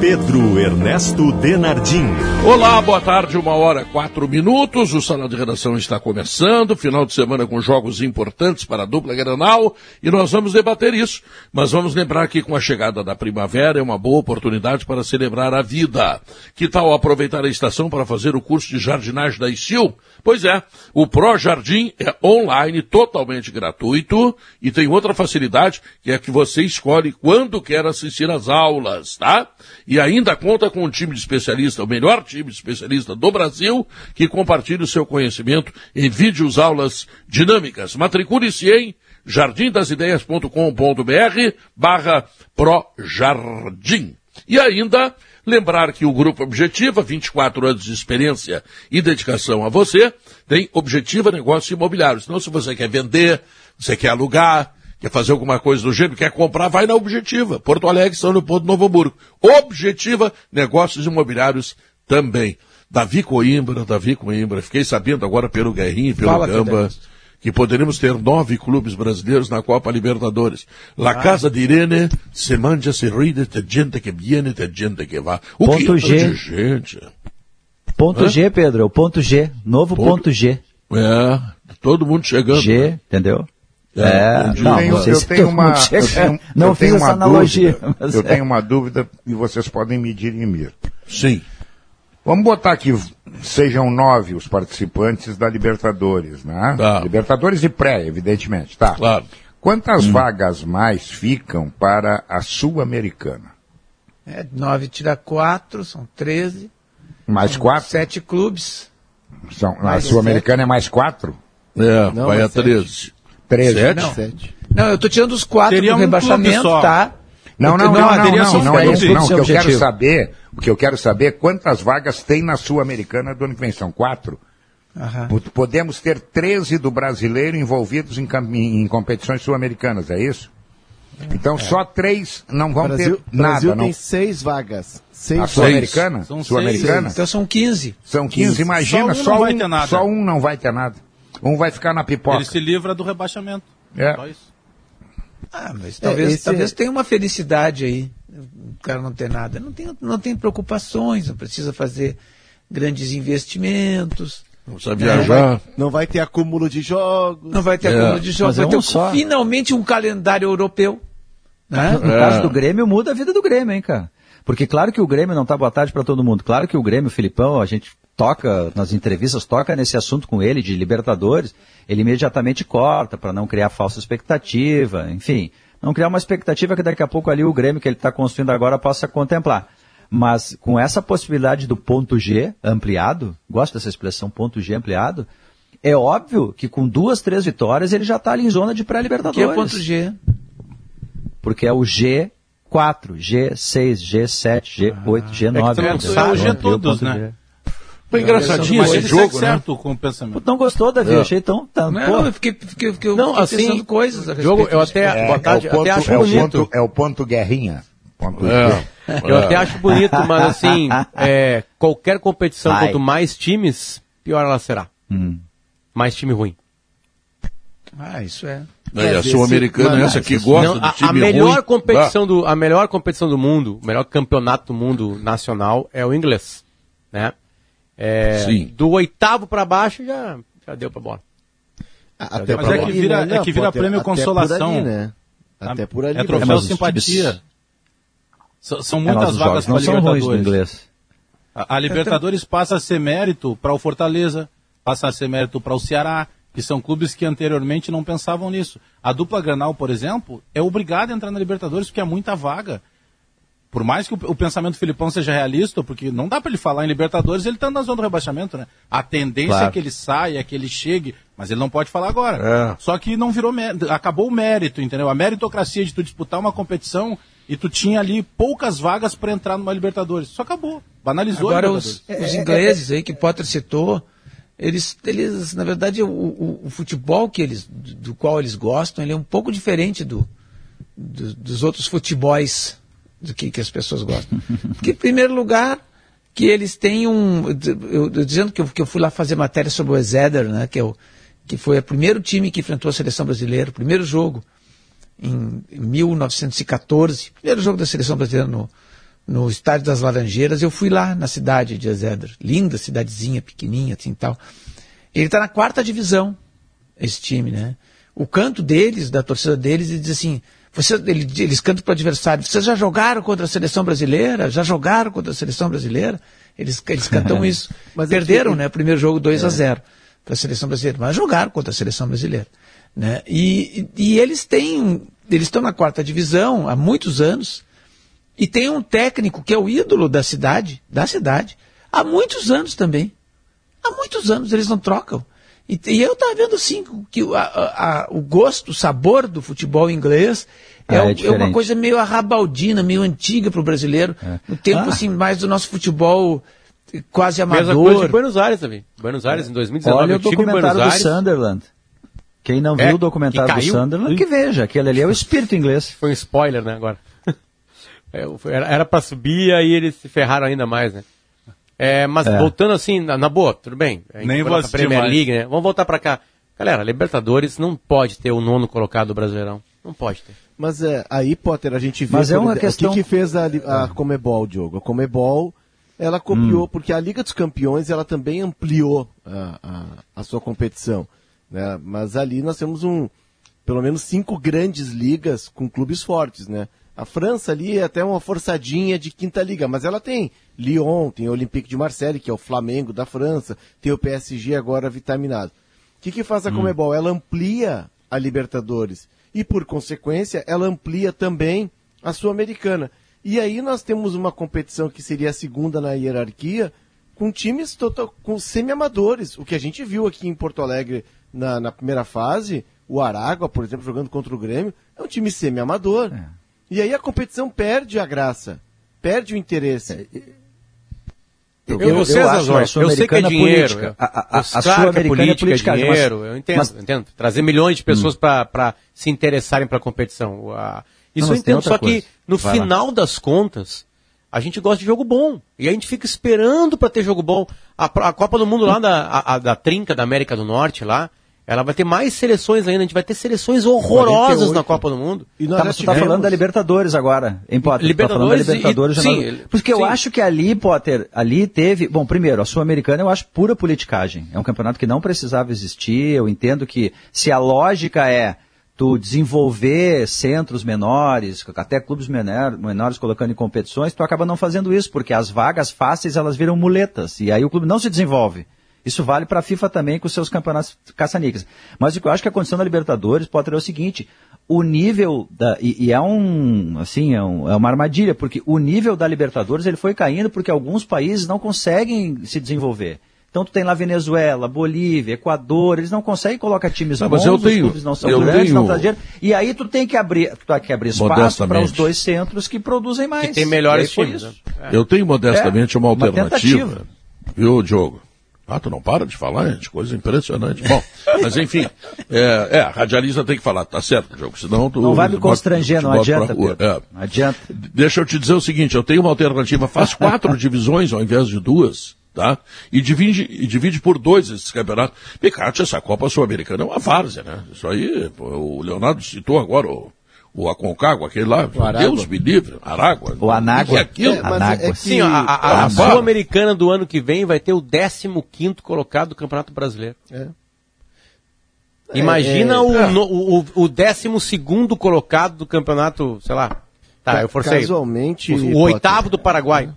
Pedro Ernesto Denardim. Olá, boa tarde, uma hora, quatro minutos. O Sala de Redação está começando. Final de semana com jogos importantes para a dupla Granal e nós vamos debater isso. Mas vamos lembrar que com a chegada da primavera é uma boa oportunidade para celebrar a vida. Que tal aproveitar a estação para fazer o curso de jardinagem da ICIL? Pois é, o Pro Jardim é online, totalmente gratuito e tem outra facilidade que é que você escolhe quando quer assistir às aulas, tá? E ainda conta com um time de especialista, o melhor time de especialista do Brasil, que compartilha o seu conhecimento em vídeos aulas dinâmicas. Matricule-se em jardimdasideias.com.br barra Projardim. E ainda Lembrar que o Grupo Objetiva, 24 anos de experiência e dedicação a você, tem Objetiva Negócios Imobiliários. Então, se você quer vender, você quer alugar, quer fazer alguma coisa do gênero, quer comprar, vai na Objetiva. Porto Alegre, São Leopoldo, Novo Hamburgo. Objetiva Negócios Imobiliários também. Davi Coimbra, Davi Coimbra, fiquei sabendo agora pelo Guerrinho e pelo Fala, Gamba que poderíamos ter nove clubes brasileiros na Copa Libertadores. La ah. Casa de Irene se mangia, se ride, tem gente que viene, tem gente que vai. O ponto que G. de gente? Ponto Hã? G, Pedro, o ponto G. Novo ponto, ponto G. É, todo mundo chegando. G, né? entendeu? É, é não, tenho, não, eu tenho uma, eu tenho, não eu tenho uma analogia. Dúvida, eu é. tenho uma dúvida e vocês podem me dirimir. Sim. Vamos botar aqui, sejam nove os participantes da Libertadores, né? Tá. Libertadores e pré, evidentemente, tá? Claro. Quantas hum. vagas mais ficam para a Sul-Americana? É, nove tira quatro, são treze. Mais são quatro? Sete clubes. São, a Sul-Americana é mais quatro? É, Não, vai a treze. Treze? Sete? Não. Sete. Não, eu estou tirando os quatro Teria do um rebaixamento, tá? Não, não, não, não, não, não, não, é isso, não. O que eu quero saber, o que eu quero saber é quantas vagas tem na Sul-Americana do ano que vem. São quatro? Uhum. Podemos ter 13 do brasileiro envolvidos em, em competições sul-americanas, é isso? Então é. só três não vão Brasil, ter nada. Brasil não. tem seis vagas. Seis. A Sul-Americana? Sul-Americana? Então são 15. São 15, 15. imagina, só um, só, um, só um não vai ter nada. Um vai ficar na pipoca. Ele se livra do rebaixamento. É. Só isso. Ah, mas talvez, é, talvez tenha uma felicidade aí. O cara não ter nada. Não tem, não tem preocupações, não precisa fazer grandes investimentos. Não precisa viajar. Não vai, não vai ter acúmulo de jogos. Não vai ter é. acúmulo de jogos. Mas vai é um ter só. finalmente um calendário europeu. Né? No é. caso do Grêmio, muda a vida do Grêmio, hein, cara? Porque claro que o Grêmio não tá boa tarde para todo mundo. Claro que o Grêmio, o Filipão, a gente toca nas entrevistas, toca nesse assunto com ele de Libertadores, ele imediatamente corta para não criar falsa expectativa, enfim, não criar uma expectativa que daqui a pouco ali o Grêmio que ele está construindo agora possa contemplar. Mas com essa possibilidade do ponto G ampliado, gosto dessa expressão ponto G ampliado, é óbvio que com duas, três vitórias ele já está ali em zona de pré-libertadores. Que é ponto G? Porque é o G 4, G6, G7, G8, G9. É, que é o G todos, né? Foi engraçadinho esse jogo, né? certo com o pensamento. Não gostou, Davi? É. Achei tão... tão não, eu fiquei, fiquei, fiquei, não, fiquei assim, pensando coisas. jogo, eu até, é, boa tarde, é o ponto, até acho é bonito. Ponto, é o ponto guerrinha. Ponto é. Eu até acho bonito, mas assim, é, qualquer competição, Ai. quanto mais times, pior ela será. Hum. Mais time ruim. Ah, isso é. É, a Sul-Americana é essa que gosta não, do time a, a melhor ruim. competição do A melhor competição do mundo, o melhor campeonato do mundo nacional é o inglês. Né? É, Sim. Do oitavo para baixo já, já deu para bola. Até Mas é que vira, é que vira prêmio consolação. Ali, né? Até por ali. É troféu é, simpatia. Times... São muitas é, vagas para a Libertadores. A, a Libertadores passa a ser mérito para o Fortaleza, passa a ser mérito para o Ceará, que são clubes que anteriormente não pensavam nisso. A dupla Granal, por exemplo, é obrigada a entrar na Libertadores porque é muita vaga. Por mais que o, o pensamento do Filipão seja realista, porque não dá para ele falar em Libertadores, ele está na zona do rebaixamento, né? A tendência claro. é que ele saia, é que ele chegue, mas ele não pode falar agora. É. Só que não virou acabou o mérito, entendeu? A meritocracia de tu disputar uma competição e tu tinha ali poucas vagas para entrar numa Libertadores. Só acabou. Banalizou Agora os, os, ingleses aí que Potter citou, eles, eles na verdade, o, o, o, futebol que eles, do qual eles gostam, ele é um pouco diferente do, do dos outros futebols do que, que as pessoas gostam. Porque, em primeiro lugar, que eles têm um. Eu, eu dizendo que eu, que eu, fui lá fazer matéria sobre o Ezeder, né, que, é o, que foi o primeiro time que enfrentou a seleção brasileira, o primeiro jogo, em, em 1914, primeiro jogo da seleção brasileira no, no Estádio das Laranjeiras. Eu fui lá na cidade de Ezeder, linda cidadezinha, pequenininha, assim tal. Ele está na quarta divisão, esse time, né? O canto deles, da torcida deles, ele diz assim: você, ele, eles cantam para o adversário. Vocês já jogaram contra a seleção brasileira? Já jogaram contra a seleção brasileira? Eles, eles cantam isso. Mas Perderam, né? O primeiro jogo 2 é. a 0 para a seleção brasileira, mas jogaram contra a seleção brasileira. Né? E, e, e eles têm. Eles estão na quarta divisão há muitos anos. E tem um técnico que é o ídolo da cidade, da cidade, há muitos anos também. Há muitos anos eles não trocam. E, e eu estava vendo assim que a, a, o gosto, o sabor do futebol inglês é, ah, é, é uma coisa meio arrabaldina, meio antiga para o brasileiro. É. No tempo ah. assim mais do nosso futebol quase amador. Mesma coisa de Buenos Aires também. Buenos Aires em 2019. Olha o documentário do Sunderland. Quem não viu é, o documentário do Sunderland, que veja. Aquele ali é o espírito inglês. Foi um spoiler, né, agora. É, era para subir, aí eles se ferraram ainda mais, né? É, mas é. voltando assim, na, na, boa, tudo bem. Nem vou assistir Premier mais. League, né? Vamos voltar para cá. Galera, Libertadores não pode ter o nono colocado do Brasileirão. Não pode ter. Mas é, aí, Potter, a gente vê Mas é uma questão... o que, que fez a, a Comebol, Diogo. A Comebol, ela copiou, hum. porque a Liga dos Campeões, ela também ampliou a, a, a sua competição. Né? Mas ali nós temos um, pelo menos cinco grandes ligas com clubes fortes, né? A França ali é até uma forçadinha de quinta liga, mas ela tem Lyon, tem o Olympique de Marseille, que é o Flamengo da França, tem o PSG agora vitaminado. O que, que faz a hum. Comebol? Ela amplia a Libertadores e, por consequência, ela amplia também a Sul-Americana. E aí nós temos uma competição que seria a segunda na hierarquia, com times total, com semi-amadores. O que a gente viu aqui em Porto Alegre na, na primeira fase, o Aragua, por exemplo, jogando contra o Grêmio, é um time semi-amador. É. E aí a competição perde a graça, perde o interesse. É, eu, eu, eu, eu, acho, eu sei que é dinheiro. Política. A, a, a, a claro que é política, é política, é dinheiro. Mas, eu entendo, mas, entendo. Trazer milhões de pessoas hum. para se interessarem para a competição. Isso não, eu entendo. Só coisa. que no Vai final lá. das contas, a gente gosta de jogo bom. E a gente fica esperando para ter jogo bom. A, a Copa do Mundo lá da, a, da Trinca da América do Norte lá, ela vai ter mais seleções ainda, a gente vai ter seleções horrorosas 48. na Copa do Mundo. E nós tá, está falando da Libertadores agora, em Potter. Libertadores, tá da Libertadores e, sim, Porque sim. eu acho que ali, Potter, ali teve... Bom, primeiro, a Sul-Americana eu acho pura politicagem. É um campeonato que não precisava existir. Eu entendo que se a lógica é tu desenvolver centros menores, até clubes menor, menores colocando em competições, tu acaba não fazendo isso, porque as vagas fáceis elas viram muletas, e aí o clube não se desenvolve. Isso vale para a FIFA também com seus campeonatos caça-níqueis. Mas o que eu acho que a condição da Libertadores pode ter é o seguinte, o nível da, e, e, é um, assim, é, um, é, uma armadilha, porque o nível da Libertadores ele foi caindo porque alguns países não conseguem se desenvolver. Então tu tem lá Venezuela, Bolívia, Equador, eles não conseguem colocar times não, bons, mas eu tenho, os clubes não são grandes, tenho... não trazem dinheiro. E aí tu tem que abrir, tu tem que abrir espaço para os dois centros que produzem mais. Que tem melhores times. Né? Eu tenho modestamente é, uma alternativa. Uma viu, Diogo? Ah, tu não para de falar, gente, coisa impressionante. Bom, mas enfim, é, é, a radialista tem que falar, tá certo, jogo, senão tu... Não vai me constranger, não adianta, é. Não adianta. Deixa eu te dizer o seguinte, eu tenho uma alternativa, faz quatro divisões ao invés de duas, tá? E divide, e divide por dois esses campeonatos. Picate, essa Copa Sul-Americana é uma várzea, né? Isso aí, o Leonardo citou agora o o Aconcagua, aquele lá, Deus me livre, Aragua. O Anágua. Que é aquilo? É, Anágua. É que... Sim, a, a, a Sul-Americana do ano que vem vai ter o 15 colocado do Campeonato Brasileiro. É. Imagina é, o, é. no, o, o 12 colocado do campeonato, sei lá. Tá, eu forcei. Casualmente. O, o oitavo do Paraguai.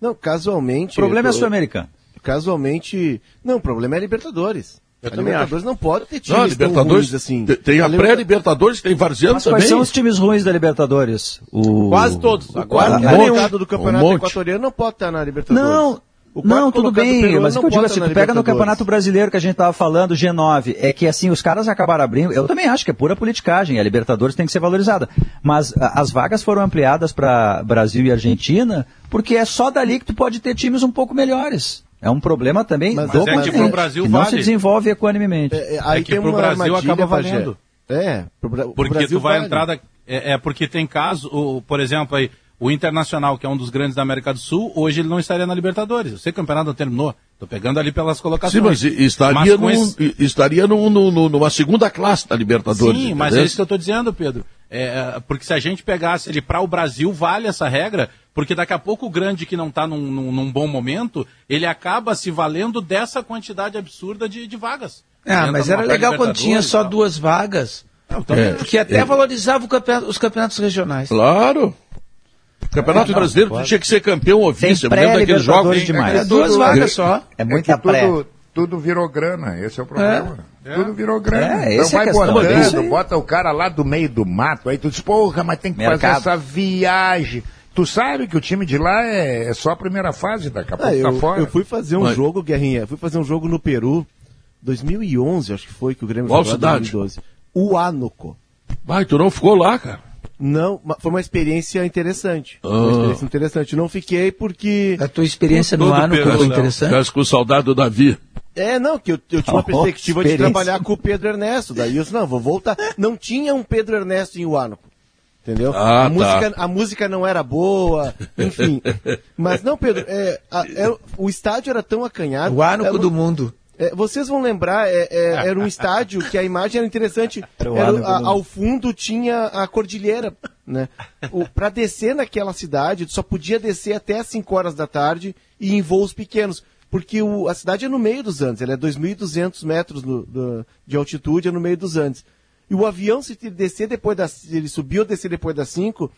Não, casualmente. O problema é sul-americano. Casualmente. Não, o problema é Libertadores. Eu a Libertadores acho. não pode ter times não, Libertadores, assim. Tem a pré-Libertadores, tem Varziano também. Quais são os times ruins da Libertadores? O... Quase todos. Agora, o mercado do Campeonato um Equatoriano não pode estar na Libertadores. Não, não, tudo bem, mas o que eu digo assim, tu pega no Campeonato Brasileiro que a gente estava falando, G9, é que assim, os caras acabaram abrindo, eu também acho que é pura politicagem, a Libertadores tem que ser valorizada, mas a, as vagas foram ampliadas para Brasil e Argentina, porque é só dali que tu pode ter times um pouco melhores. É um problema também mas, do é que pro Brasil que vale. não se desenvolve equanimemente. É, é, aí é que pro Brasil acaba valendo. É, pro, porque Brasil tu vai vale. entrar da, é, é, porque tem caso, o, por exemplo aí, O Internacional, que é um dos grandes da América do Sul, hoje ele não estaria na Libertadores. Eu sei que o campeonato não terminou. Estou pegando ali pelas colocações. Sim, mas estaria, mas num, esse... estaria num, num, numa segunda classe da Libertadores. Sim, mas é isso que eu estou dizendo, Pedro. É, é, porque se a gente pegasse ele para o Brasil, vale essa regra, porque daqui a pouco o grande que não está num, num, num, bom momento, ele acaba se valendo dessa quantidade absurda de, de vagas. Ah, mas era legal quando tinha só duas vagas. Não, é, porque até é. valorizava campeonato, os campeonatos regionais. Claro. Campeonato é, Brasileiro não, tinha que ser campeão ou vice. Eu lembro daqueles jogos. Demais. É, duas vagas só. É muita é pré. Tudo, tudo virou grana, esse é o problema. É. Tudo virou grana. É, então vai botando, bota o cara lá do meio do mato, aí tu diz, porra, mas tem que Mercado. fazer essa viagem. Tu sabe que o time de lá é, é só a primeira fase, daqui a pouco ah, tá eu, fora. Eu fui fazer um mas... jogo, Guerrinha, fui fazer um jogo no Peru, 2011, acho que foi, que o Grêmio Qual jogou cidade? 2012. Uánuco. Vai, tu não ficou lá, cara? Não, foi uma experiência interessante. Ah. Uma experiência interessante. Não fiquei porque. A tua experiência no ano foi interessante? Ficasse com saudade do Davi. É, não, que eu, eu tinha uma perspectiva de trabalhar com o Pedro Ernesto. Daí eu disse, não, vou voltar. Não tinha um Pedro Ernesto em Huánuco. Entendeu? Ah, a, tá. música, a música não era boa, enfim. Mas não, Pedro, é, a, é, o estádio era tão acanhado. O Huánuco do mundo. É, vocês vão lembrar, é, é, era um estádio que a imagem era interessante. Era, a, ao fundo tinha a cordilheira. Né? Para descer naquela cidade, só podia descer até as 5 horas da tarde e em voos pequenos. Porque o, a cidade é no meio dos Andes, ela é 2.200 metros no, do, de altitude, é no meio dos Andes. E o avião, se ele descer depois das. Se ele subir ou descer depois das 5,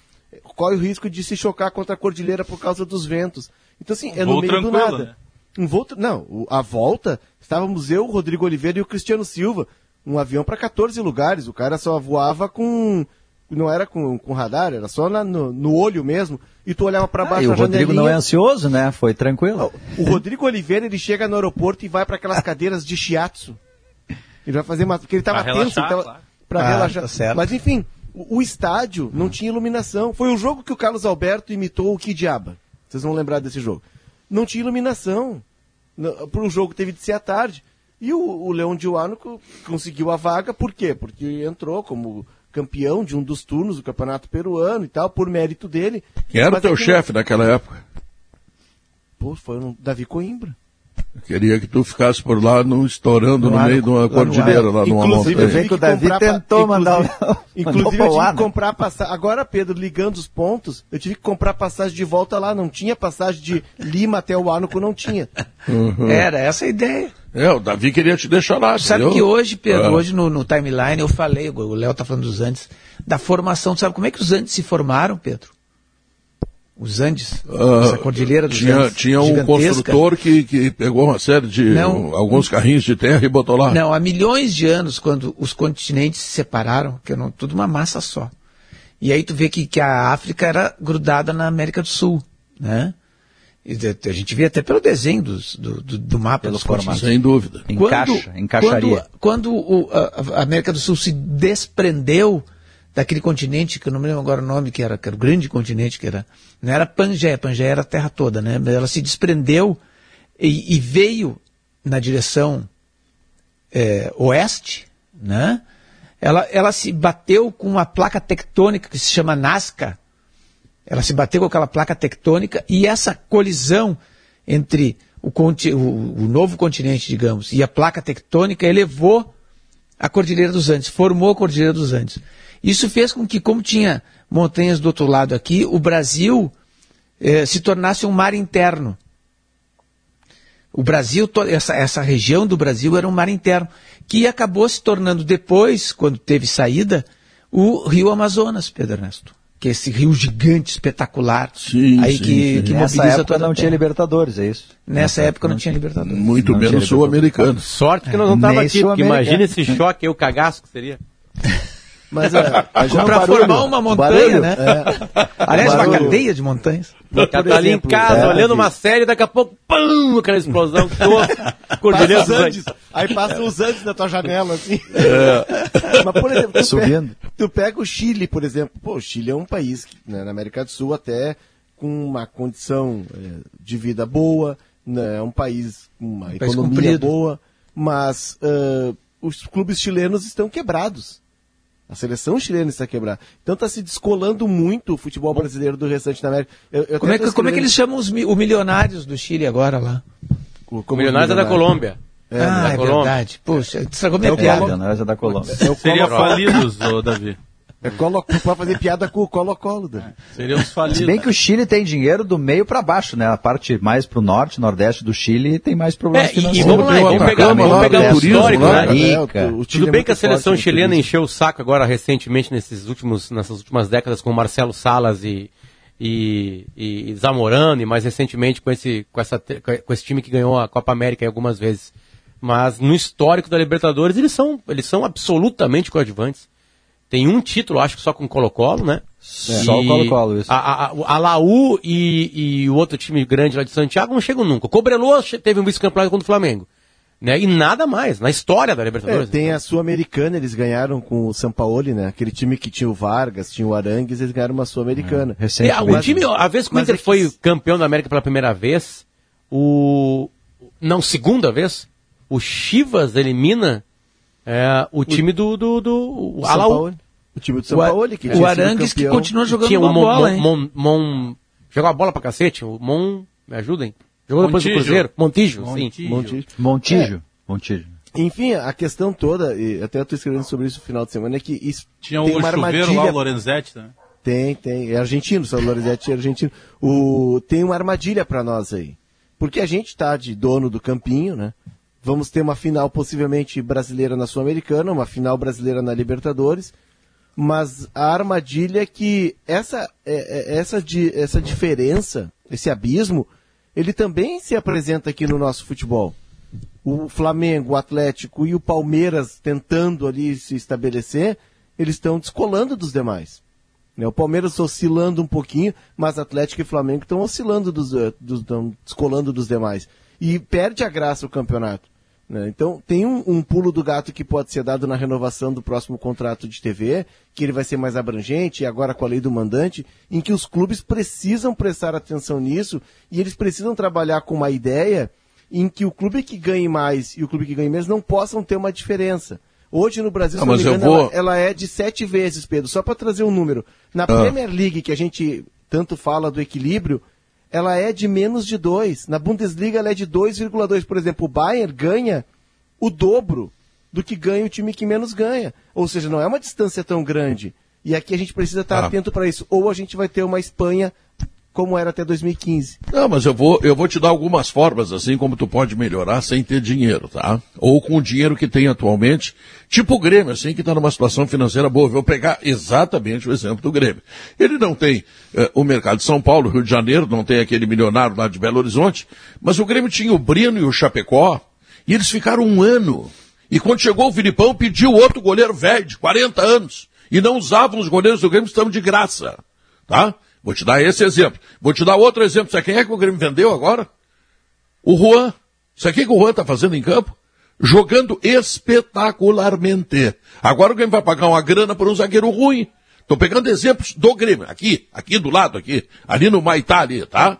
corre o risco de se chocar contra a cordilheira por causa dos ventos. Então, assim, é no meio do nada. Né? Um voo, não, a volta, estávamos eu, o Rodrigo Oliveira e o Cristiano Silva. Um avião para 14 lugares. O cara só voava com. Não era com, com radar, era só na, no, no, olho mesmo. E tu olhava para baixo ah, e o Rodrigo não é ansioso, né? Foi tranquilo. O Rodrigo Oliveira, ele chega no aeroporto e vai para aquelas cadeiras de shiatsu. Ele vai fazer uma. Porque ele estava tenso, relaxar, tava, claro. pra ah, relaxar. Tá Mas enfim, o, o, estádio não tinha iluminação. Foi o jogo que o Carlos Alberto imitou o Kidiaba. Vocês vão lembrar desse jogo. Não tinha iluminação para o jogo teve de ser à tarde. E o, o Leão de Huánuco conseguiu a vaga, por quê? Porque entrou como campeão de um dos turnos do Campeonato Peruano e tal, por mérito dele. Quem era o teu chefe naquela época? Pô, foi o Davi Coimbra. Eu queria que tu ficasse por lá no, estourando no, no meio de uma cordilheira, lá numa montanha. Inclusive, que o Davi tentou mandar Inclusive, eu tive que comprar passagem. Agora, Pedro, ligando os pontos, eu tive que comprar passagem de volta lá. Não tinha passagem de Lima até o Arnoco, não tinha. Uhum. Era essa a ideia. É, o Davi queria te deixar lá. Sabe entendeu? que hoje, Pedro, é. hoje no, no, timeline eu falei, o Léo tá falando dos Andes, da formação. Sabe como é que os Andes se formaram, Pedro? Os Andes, uh, essa cordilheira dos tinha, Andes. Tinha um construtor que, que pegou uma série de não, alguns carrinhos de terra e botou lá. Não, há milhões de anos, quando os continentes se separaram, que eram tudo uma massa só. E aí tu vê que, que a África era grudada na América do Sul, né? A gente vê até pelo desenho dos, do, do, do mapa Pelos dos continentes. Sem dúvida. Encaixa, quando, encaixaria. Quando, quando o, a, a América do Sul se desprendeu daquele continente, que eu não me lembro agora o nome, que era, que era o grande continente, que era, não era Pangeia, Pangeia era a terra toda, né? Ela se desprendeu e, e veio na direção é, oeste, né? Ela, ela se bateu com uma placa tectônica que se chama Nazca. Ela se bateu com aquela placa tectônica e essa colisão entre o, o, o novo continente, digamos, e a placa tectônica elevou a Cordilheira dos Andes, formou a Cordilheira dos Andes. Isso fez com que, como tinha montanhas do outro lado aqui, o Brasil eh, se tornasse um mar interno. O Brasil, essa, essa região do Brasil era um mar interno, que acabou se tornando depois, quando teve saída, o Rio Amazonas, Pedro Ernesto. Que é esse rio gigante, espetacular, sim, aí sim, que, sim. que Nessa época não tinha Libertadores, é isso? Nessa, Nessa época não tinha Libertadores. Muito não menos sul-americano. Sorte que nós não estávamos aqui, porque imagina esse choque aí, o cagaço que seria. Mas, é, para formar uma montanha, né? É. Aliás, uma cadeia de montanhas. Cara tá ali em casa, é, olhando uma série, daqui a pouco, pum, aquela explosão que Cordilheira dos Andes. Aí passa os Andes na tua janela, assim. É. Mas, por exemplo, tu, Subindo. Pega, tu pega o Chile, por exemplo. Pô, o Chile é um país, né, na América do Sul, até com uma condição é, de vida boa, né, é um país com uma um economia boa, mas uh, os clubes chilenos estão quebrados. A seleção chilena está quebrada. Então está se descolando muito o futebol brasileiro do restante da América. Eu, eu como, é que, como é que eles chamam os o Milionários do Chile agora lá? O, o Milionários é da Colômbia. É, ah, da é Colômbia. verdade. Puxa, estragou minha é piada. Milionários é da Colômbia. É Seria falidos, Davi. É colo, pode fazer piada com o Colo-Colo. Né? Seria os falidos. Se bem que o Chile tem dinheiro do meio para baixo, né? A parte mais para o norte, nordeste do Chile tem mais problemas é, financeiros. E vamos lá, vamos pegar, vamos pegar o histórico, né? Rica. O, o Tudo é bem que a seleção chilena encheu o saco agora recentemente, nesses últimos, nessas últimas décadas, com Marcelo Salas e, e, e Zamorano, e mais recentemente com esse, com, essa, com esse time que ganhou a Copa América algumas vezes. Mas no histórico da Libertadores, eles são, eles são absolutamente coadjuvantes. Tem um título, acho que só com Colo-Colo, né? É. Só o Colo-Colo, isso. A, a, a Laú e, e, o outro time grande lá de Santiago não chegam nunca. O Cobreloa teve um vice-campeonato contra o Flamengo. Né? E nada mais, na história da Libertadores. É, tem a Sul-Americana, eles ganharam com o Sampaoli, né? Aquele time que tinha o Vargas, tinha o Arangues, eles ganharam uma Sul-Americana. É, é, o time, a vez que o Inter é que... foi campeão da América pela primeira vez, o... Não, segunda vez, o Chivas elimina é, o time do, do, do o Alaú. O time do São Paulo, que O Arangues que continua jogando tinha uma bola, hein? Mon, Mon, jogou a bola pra cacete. O Mon, me ajudem. Jogou depois do Cruzeiro. Montijo, Montijo. sim. Montijo. Montijo. É. Montijo. Enfim, a questão toda, e até eu estou escrevendo sobre isso no final de semana, é que isso Tinha tem o uma chuveiro lá, o Lorenzetti, né? Tem, tem. É argentino, o Lorenzetti é argentino. O, tem uma armadilha para nós aí. Porque a gente está de dono do campinho, né? Vamos ter uma final possivelmente brasileira na Sul-Americana, uma final brasileira na Libertadores. Mas a armadilha é que essa, é, é, essa, essa diferença, esse abismo, ele também se apresenta aqui no nosso futebol. O Flamengo, o Atlético e o Palmeiras tentando ali se estabelecer, eles estão descolando dos demais. Né, o Palmeiras oscilando um pouquinho, mas Atlético e Flamengo estão oscilando dos, dos, estão descolando dos demais. E perde a graça o campeonato. Né? Então, tem um, um, pulo do gato que pode ser dado na renovação do próximo contrato de TV, que ele vai ser mais abrangente, e agora com a lei do mandante, em que os clubes precisam prestar atenção nisso e eles precisam trabalhar com uma ideia em que o clube que ganhe mais e o clube que ganhe menos não possam ter uma diferença. Hoje no Brasil, não, engano, vou... ela, ela, é de sete vezes, Pedro. Só para trazer um número. Na ah. Premier League, que a gente tanto fala do equilíbrio, ela é de menos de 2. Na Bundesliga ela é de 2,2. Por exemplo, o Bayern ganha o dobro do que ganha o time que menos ganha. Ou seja, não é uma distância tão grande. E aqui a gente precisa estar ah. atento para isso. Ou a gente vai ter uma Espanha como era até 2015. Não, mas eu vou, eu vou te dar algumas formas, assim, como tu pode melhorar sem ter dinheiro, tá? Ou com o dinheiro que tem atualmente, tipo o Grêmio, assim, que está numa situação financeira boa. Eu vou pegar exatamente o exemplo do Grêmio. Ele não tem eh, o mercado de São Paulo, Rio de Janeiro, não tem aquele milionário lá de Belo Horizonte, mas o Grêmio tinha o Brino e o Chapecó, e eles ficaram um ano. E quando chegou o Filipão, pediu outro goleiro velho, de 40 anos. E não usavam os goleiros do Grêmio, estão de graça. Tá? Vou te dar esse exemplo. Vou te dar outro exemplo. Sabe quem é que o Grêmio vendeu agora? O Juan. Sabe o que o Juan está fazendo em campo? Jogando espetacularmente. Agora o Grêmio vai pagar uma grana por um zagueiro ruim. Estou pegando exemplos do Grêmio. Aqui, aqui do lado, aqui. Ali no Maitá, ali, tá?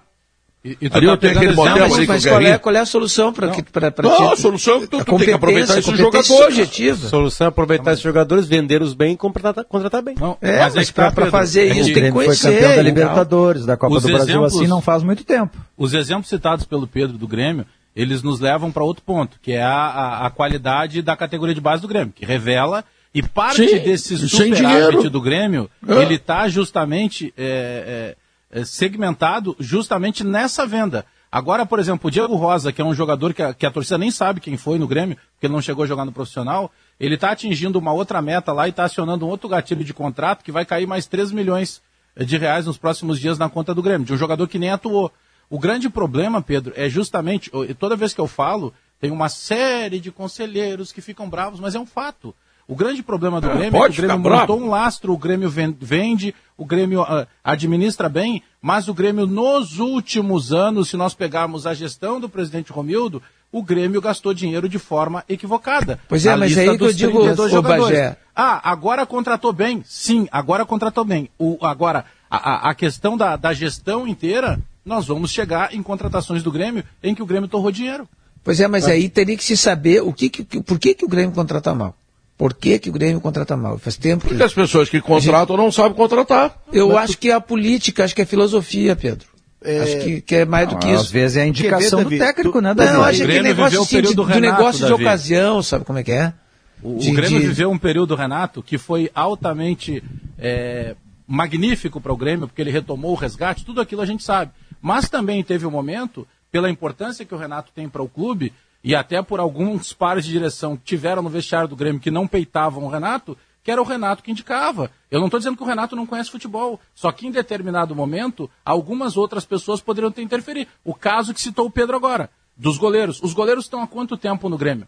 E, e Ali tá eu tenho aquele modelo não, mas, mas qual, é, qual é a solução para que para Não, a solução é que tu, tu tem que aproveitar esses jogadores. Subjetiva. A solução é aproveitar esses jogadores, vender-os bem e contratar, contratar bem. Não, é, mas, mas é para fazer isso tem que conhecer. Foi campeão da Libertadores, da Copa os do Brasil assim não faz muito tempo. Os exemplos citados pelo Pedro do Grêmio, eles nos levam para outro ponto, que é a, a, a, qualidade da categoria de base do Grêmio, que revela e parte Sim, desse superávit do Grêmio, é. ele está justamente é, é, é, segmentado justamente nessa venda. Agora, por exemplo, o Diego Rosa, que é um jogador que a, que a torcida nem sabe quem foi no Grêmio, porque ele não chegou a jogar no profissional, ele está atingindo uma outra meta lá e está acionando um outro gatilho de contrato que vai cair mais 3 milhões de reais nos próximos dias na conta do Grêmio, de um jogador que nem atuou. O grande problema, Pedro, é justamente, toda vez que eu falo, tem uma série de conselheiros que ficam bravos, mas é um fato. O grande problema do é, Grêmio é, é que o Grêmio montou bravo. um lastro, o Grêmio vende, o Grêmio uh, administra bem, mas o Grêmio nos últimos anos, se nós pegarmos a gestão do presidente Romildo, o Grêmio gastou dinheiro de forma equivocada. Pois é, mas é aí que eu digo, o Bagé. Ah, agora contratou bem? Sim, agora contratou bem. O, agora, a, a questão da, da gestão inteira, nós vamos chegar em contratações do Grêmio em que o Grêmio torrou dinheiro. Pois é, mas aí teria que se saber o que, que, por que, que o Grêmio contrata mal. Por que, que o Grêmio contrata mal? Faz tempo Porque que... as pessoas que contratam gente... não sabem contratar. Eu Mas acho tu... que é a política, acho que é a filosofia, Pedro. É... Acho que, que, é mais não, do que isso. Às vezes é a indicação do técnico, tu... né, Davi? Não, acho que é negócio assim, de, do, Renato, negócio de ocasião, sabe como é que é? O, de, o Grêmio de... viveu um período, Renato, que foi altamente é, magnífico para o Grêmio, porque ele retomou o resgate, tudo aquilo a gente sabe. Mas também teve um momento, pela importância que o Renato tem para o clube, e até por alguns pares de direção que tiveram no vestiário do Grêmio que não peitavam o Renato, que era o Renato que indicava. Eu não estou dizendo que o Renato não conhece futebol, só que em determinado momento, algumas outras pessoas poderiam ter interferido. O caso que citou o Pedro agora, dos goleiros. Os goleiros estão há quanto tempo no Grêmio?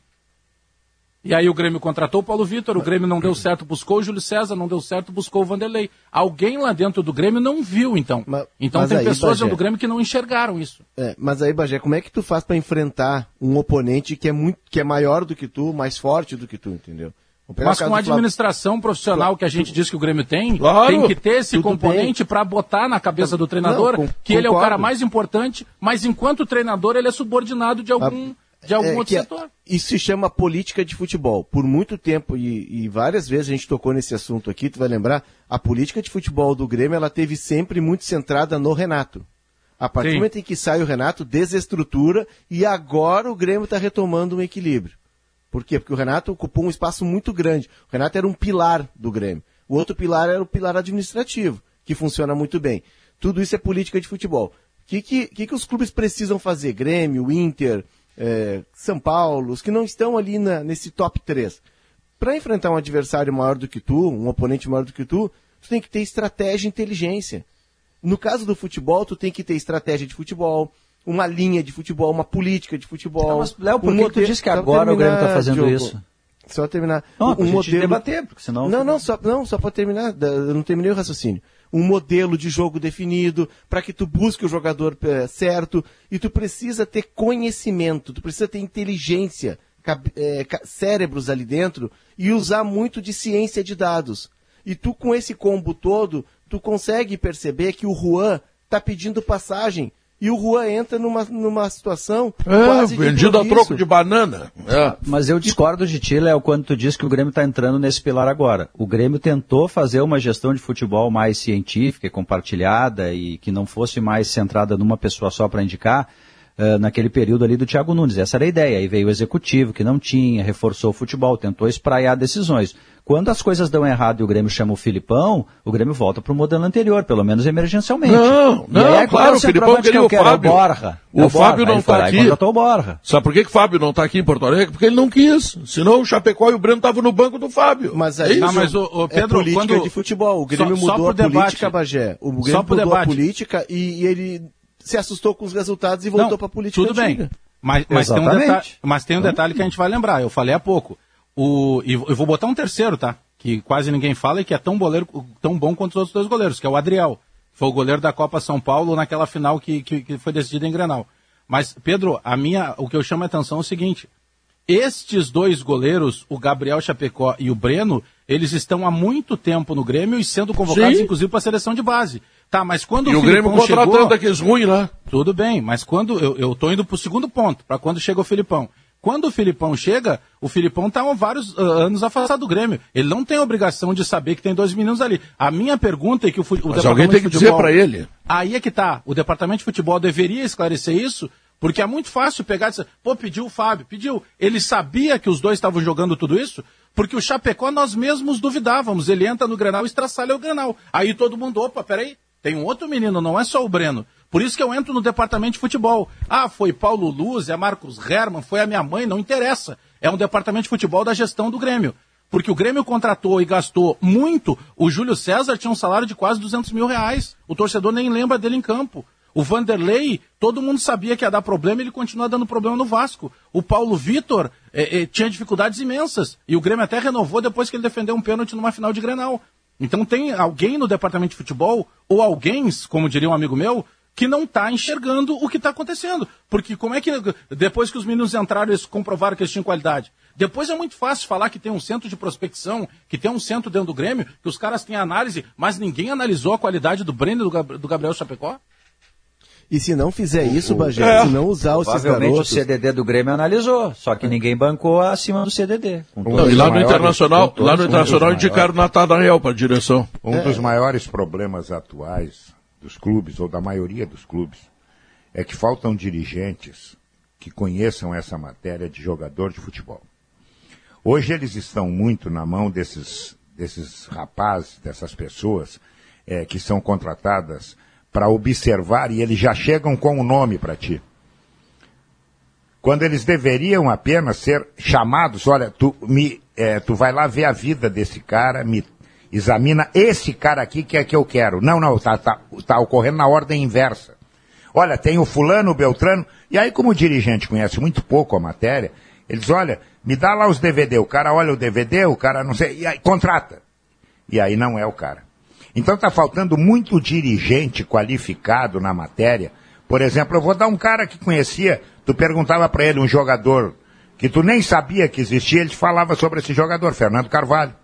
E aí o Grêmio contratou o Paulo Vitor, o Grêmio não deu certo, buscou o Júlio César, não deu certo, buscou o Vanderlei. Alguém lá dentro do Grêmio não viu, então. Mas, então mas tem aí, pessoas Bagé, dentro do Grêmio que não enxergaram isso. É, mas aí, Bagé, como é que tu faz para enfrentar um oponente que é muito, que é maior do que tu, mais forte do que tu, entendeu? Mas com a administração profissional que a gente diz que o Grêmio tem, claro, tem que ter esse componente para botar na cabeça do treinador não, com, que ele é o cara mais importante, mas enquanto treinador ele é subordinado de algum de algum é, outro setor. Isso se chama política de futebol. Por muito tempo, e, e, várias vezes a gente tocou nesse assunto aqui, tu vai lembrar, a política de futebol do Grêmio, ela teve sempre muito centrada no Renato. A partir Sim. do momento em que sai o Renato, desestrutura, e agora o Grêmio está retomando um equilíbrio. Por quê? Porque o Renato ocupou um espaço muito grande. O Renato era um pilar do Grêmio. O outro pilar era o pilar administrativo, que funciona muito bem. Tudo isso é política de futebol. O que, que, que, que os clubes precisam fazer? Grêmio, Inter, é, São Paulo, os que não estão ali na, nesse top 3. Para enfrentar um adversário maior do que tu, um oponente maior do que tu, tu tem que ter estratégia e inteligência. No caso do futebol, tu tem que ter estratégia de futebol, uma linha de futebol, uma política de futebol. Não, mas, Léo, por um que tu disse que agora o Grêmio está fazendo Diogo, isso? Só terminar. Não, um modelo... debater, porque senão... Não, não, só, não, só para terminar, eu não terminei o raciocínio um modelo de jogo definido, para que tu busque o jogador é, certo, e tu precisa ter conhecimento, tu precisa ter inteligência, é, cérebros ali dentro, e usar muito de ciência de dados. E tu, com esse combo todo, tu consegue perceber que o Juan está pedindo passagem e o Juan entra numa, numa situação é, quase vendido a troco de banana. É. Mas eu discordo de ti, Léo, quando tu diz que o Grêmio está entrando nesse pilar agora. O Grêmio tentou fazer uma gestão de futebol mais científica e compartilhada e que não fosse mais centrada numa pessoa só para indicar, uh, naquele período ali do Thiago Nunes. Essa era a ideia. Aí veio o executivo, que não tinha, reforçou o futebol, tentou espraiar decisões. Quando as coisas dão errado e o Grêmio chama o Filipão, o Grêmio volta para o modelo anterior, pelo menos emergencialmente. Não, não, é, claro, o Filipão queria que o quero? Fábio. É o Borja. O, é o Fábio não está aqui. O Borja. Sabe por que, que o Fábio não está aqui em Porto Alegre? Porque ele não quis. Senão o Chapecó e o Breno estavam no banco do Fábio. Mas aí, é não, mas o, o Pedro, é política quando... de futebol. O Grêmio só, mudou só a debate. política, Bagé. O Grêmio mudou debate. a política e, e, ele se assustou com os resultados e voltou para a política Tudo antiga. bem. Mas, mas, tem um detalhe, mas tem um detalhe que a gente vai lembrar. Eu falei há pouco. O, e eu vou botar um terceiro, tá? que quase ninguém fala e que é tão, goleiro, tão bom quanto os outros dois goleiros, que é o Adriel. Foi o goleiro da Copa São Paulo naquela final que, que, que foi decidida em Grenal. Mas, Pedro, a minha, o que eu chamo a atenção é o seguinte. Estes dois goleiros, o Gabriel Chapecó e o Breno, eles estão há muito tempo no Grêmio e sendo convocados, Sim. inclusive, para a seleção de base. Tá, mas quando e o, o Grêmio contratando aqueles ruins lá. Tudo bem, mas quando eu, eu tô indo pro segundo ponto, para quando chega o Filipão. Quando o Filipão chega, o Filipão está há vários uh, anos afastado do Grêmio. Ele não tem obrigação de saber que tem dois meninos ali. A minha pergunta é que o, o Mas alguém tem que futebol, dizer para ele. Aí é que tá. O departamento de futebol deveria esclarecer isso, porque é muito fácil pegar e dizer, pô, pediu o Fábio, pediu. Ele sabia que os dois estavam jogando tudo isso? Porque o Chapecó nós mesmos duvidávamos. Ele entra no Grenal e estraçalha o Grenal. Aí todo mundo, opa, peraí, tem um outro menino, não é só o Breno. Por isso que eu entro no departamento de futebol. Ah, foi Paulo Luz, é Marcos Herman, foi a minha mãe, não interessa. É um departamento de futebol da gestão do Grêmio. Porque o Grêmio contratou e gastou muito. O Júlio César tinha um salário de quase 200 mil reais. O torcedor nem lembra dele em campo. O Vanderlei, todo mundo sabia que ia dar problema, ele continua dando problema no Vasco. O Paulo Vitor eh, eh, tinha dificuldades imensas. E o Grêmio até renovou depois que ele defendeu um pênalti numa final de Grenal. Então tem alguém no departamento de futebol, ou alguém, como diria um amigo meu, que não está enxergando o que está acontecendo. Porque como é que, depois que os meninos entraram, eles comprovaram que eles tinham qualidade? Depois é muito fácil falar que tem um centro de prospecção, que tem um centro dentro do Grêmio, que os caras têm análise, mas ninguém analisou a qualidade do Breno e do Gabriel Chapecó? E se não fizer isso, Bagé, é. se não usar os Provavelmente garotos... o CDD do Grêmio analisou, só que ninguém bancou acima do CDD. Não, e lá no Internacional, lá no Internacional indicaram Natanael para a direção. Um é. dos maiores problemas atuais dos clubes, ou da maioria dos clubes, é que faltam dirigentes que conheçam essa matéria de jogador de futebol. Hoje eles estão muito na mão desses, desses rapazes, dessas pessoas é, que são contratadas para observar e eles já chegam com o nome para ti. Quando eles deveriam apenas ser chamados, olha, tu, me, é, tu vai lá ver a vida desse cara, me examina esse cara aqui que é que eu quero. Não, não, tá, tá, tá ocorrendo na ordem inversa. Olha, tem o fulano, o Beltrano, e aí como o dirigente conhece muito pouco a matéria, eles, olha, me dá lá os DVD, o cara olha o DVD, o cara não sei, e aí contrata. E aí não é o cara. Então está faltando muito dirigente qualificado na matéria. Por exemplo, eu vou dar um cara que conhecia, tu perguntava para ele um jogador que tu nem sabia que existia, ele te falava sobre esse jogador, Fernando Carvalho.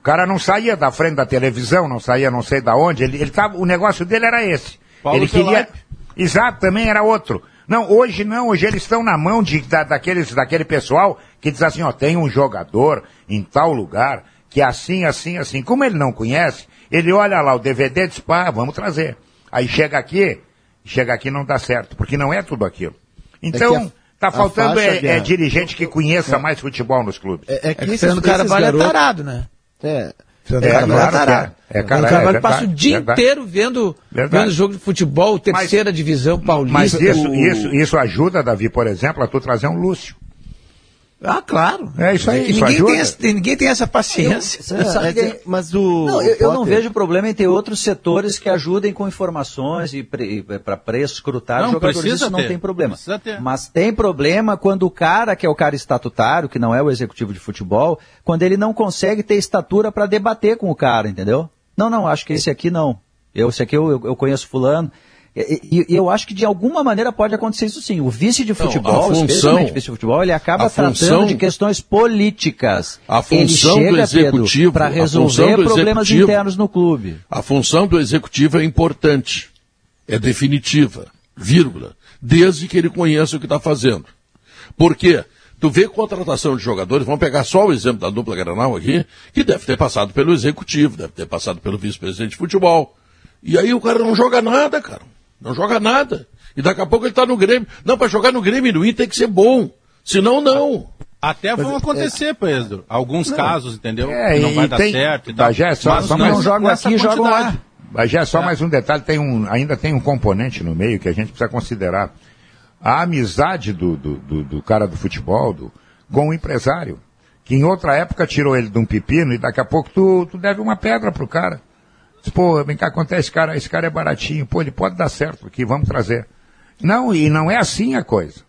O cara não saía da frente da televisão, não saía não sei da onde, ele, ele tava, o negócio dele era esse. Paulo ele queria. Exato, também era outro. Não, hoje não, hoje eles estão na mão de, da, daqueles, daquele pessoal que diz assim, ó, tem um jogador em tal lugar, que é assim, assim, assim. Como ele não conhece, ele olha lá o DVD e diz, pá, vamos trazer. Aí chega aqui, chega aqui não dá certo, porque não é tudo aquilo. Então, é tá faltando é, é, dirigente que conheça é. mais futebol nos clubes. É, é que é esse cara vale garotos... tarado, né? É. Fernando é, Carvalho claro, é tarado. É, é, cara, Carvalho é passa o dia verdade. inteiro vendo, vendo jogo de futebol, terceira mas, divisão paulista. Mas isso, o... isso, isso ajuda, Davi, por exemplo, a tu trazer um Lúcio. Ah, claro. É isso aí. Isso ninguém, tem essa, ninguém tem essa paciência. Eu, é, é, mas o. Não, eu, eu, não vejo problema em ter outros setores que ajudem com informações e para preço, escrutar não, jogadores. Isso ter. não tem problema. Mas tem problema quando o cara, que é o cara estatutário, que não é o executivo de futebol, quando ele não consegue ter estatura para debater com o cara, entendeu? Não, não, acho que esse aqui não. Eu, esse aqui eu, eu conheço fulano. E, e, eu acho que de alguma maneira pode acontecer isso sim. O vice de futebol, não, função, vice de futebol, ele acaba tratando função, de questões políticas. A função ele chega, do executivo para resolver problemas internos no clube. A função do executivo é importante, é definitiva, vírgula, desde que ele conheça o que está fazendo. Por quê? Tu vê contratação de jogadores, vamos pegar só o exemplo da dupla Granal aqui, que deve ter passado pelo executivo, deve ter passado pelo vice-presidente de futebol. E aí o cara não joga nada, cara. Não joga nada. E daqui a pouco ele está no Grêmio. Não, para jogar no Grêmio e no Inter tem que ser bom. Senão, não. Até vão é- acontecer, é, Pedro. Alguns não, casos, entendeu? É, não vai dar tem, certo. Bagé, só, Mas só não jogam aqui, jogam lá. Bagé, só é. mais um detalhe, tem um, ainda tem um componente no meio que a gente precisa considerar. A amizade do, do, do, do cara do futebol do, com o empresário. Que em outra época tirou ele de um pepino e daqui a pouco tu, tu deve uma pedra pro cara. Pô, vem cá, acontece, esse cara, esse cara é baratinho, pô, ele pode dar certo aqui, vamos trazer. Não, e não é assim a coisa.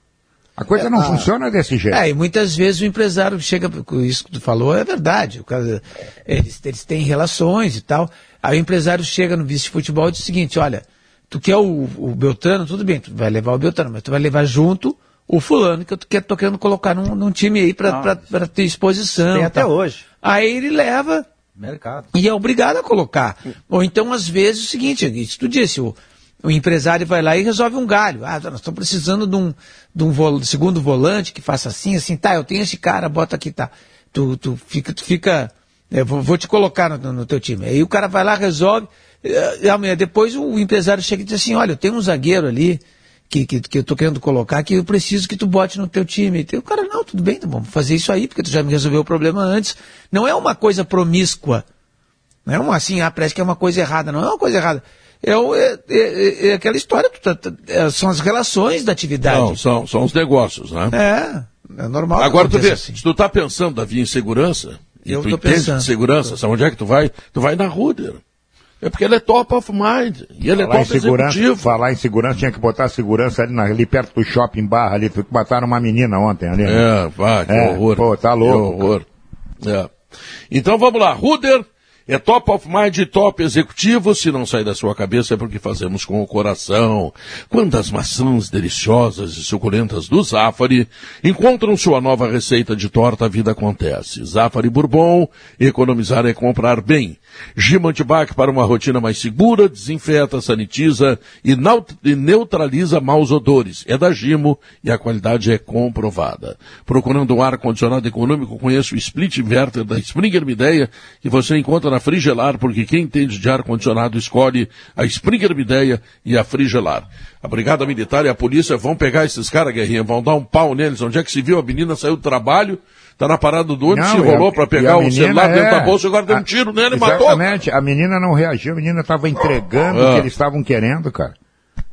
A coisa é, não ah, funciona desse jeito. É, e muitas vezes o empresário chega, com isso que tu falou é verdade. O cara, eles, eles têm relações e tal. Aí o empresário chega no vice de futebol e diz o seguinte, olha, tu quer o, o Beltrano, tudo bem, tu vai levar o Beltrano, mas tu vai levar junto o fulano que eu tô, que tô querendo colocar num, num time aí para ter exposição. Tem até hoje. Aí ele leva Mercado. E é obrigado a colocar. Ou então, às vezes, o seguinte, isso tu disse, o, o empresário vai lá e resolve um galho. Ah, nós estamos precisando de um, de um vol segundo volante que faça assim, assim, tá, eu tenho esse cara, bota aqui, tá. Tu, tu fica, tu fica, eu vou, te colocar no, no, teu time. Aí o cara vai lá, resolve, e amanhã depois o empresário chega e diz assim, olha, eu tenho um zagueiro ali, que, que, que eu tô querendo colocar, que eu preciso que tu bote no teu time. E o cara, não, tudo bem, vou fazer isso aí, porque tu já me resolveu o problema antes. Não é uma coisa promíscua. Não é uma assim, ah, parece que é uma coisa errada. Não é uma coisa errada. É, é, é, é aquela história, tá, tá, é, são as relações da atividade. Não, são, são os negócios, né? É, é normal. Agora tu vê, assim. se tu tá pensando, Davi, em segurança, eu tu entende pensando. de segurança, sabe onde é que tu vai? Tu vai na Ruder. É porque ele é top of mind. E ele é falar é top executivo. Falar em segurança, tinha que botar segurança ali, ali perto do shopping barra ali. mataram uma menina ontem ali. Né? É, vai, que é, horror. Pô, tá louco. Que horror. É. Então vamos lá. Ruder É top of mind, top executivo. Se não sai da sua cabeça é porque fazemos com o coração. Quantas maçãs deliciosas e suculentas do Zafari encontram sua nova receita de torta, a vida acontece. Zafari Bourbon, economizar é comprar bem. Gima antibac para uma rotina mais segura, desinfeta, sanitiza e, e neutraliza maus odores. É da Gimo e a qualidade é comprovada. Procurando um ar-condicionado econômico, conheça o Split Inverter da Springer Mideia, que você encontra na Frigelar, porque quem entende de ar-condicionado escolhe a Springer Mideia e a Frigelar. A Brigada Militar e a polícia vão pegar esses caras, Guerrinha, vão dar um pau neles. Onde é que se viu? A menina saiu do trabalho, tá na parada do ônibus, se enrolou para pegar o celular é... dentro da bolsa, agora deu um tiro nele e matou. Exatamente, a menina não reagiu, a menina estava entregando ah. o que eles estavam querendo, cara.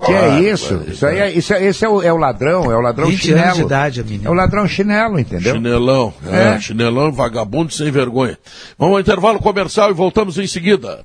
Que é ah, é isso? Isso aí é, isso é, esse é o, é o ladrão, é o ladrão 20 chinelo. Anos de idade, a menina. É o ladrão chinelo, entendeu? Chinelão, é, é. chinelão, vagabundo sem vergonha. Vamos ao intervalo comercial e voltamos em seguida.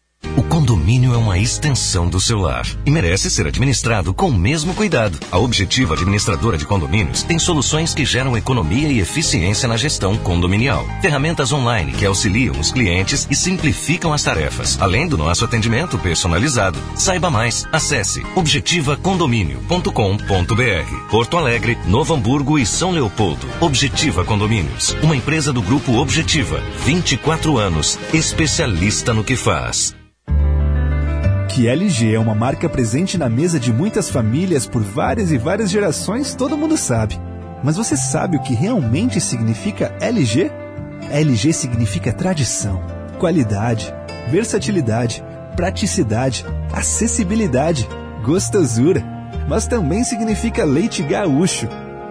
O condomínio é uma extensão do seu lar e merece ser administrado com o mesmo cuidado. A Objetiva Administradora de Condomínios tem soluções que geram economia e eficiência na gestão condominial. Ferramentas online que auxiliam os clientes e simplificam as tarefas, além do nosso atendimento personalizado. Saiba mais, acesse objetivacondomínio.com.br. Porto Alegre, Novo Hamburgo e São Leopoldo. Objetiva Condomínios, uma empresa do grupo Objetiva. 24 anos, especialista no que faz. Que LG é uma marca presente na mesa de muitas famílias por várias e várias gerações, todo mundo sabe. Mas você sabe o que realmente significa LG? LG significa tradição, qualidade, versatilidade, praticidade, acessibilidade, gostosura. Mas também significa leite gaúcho.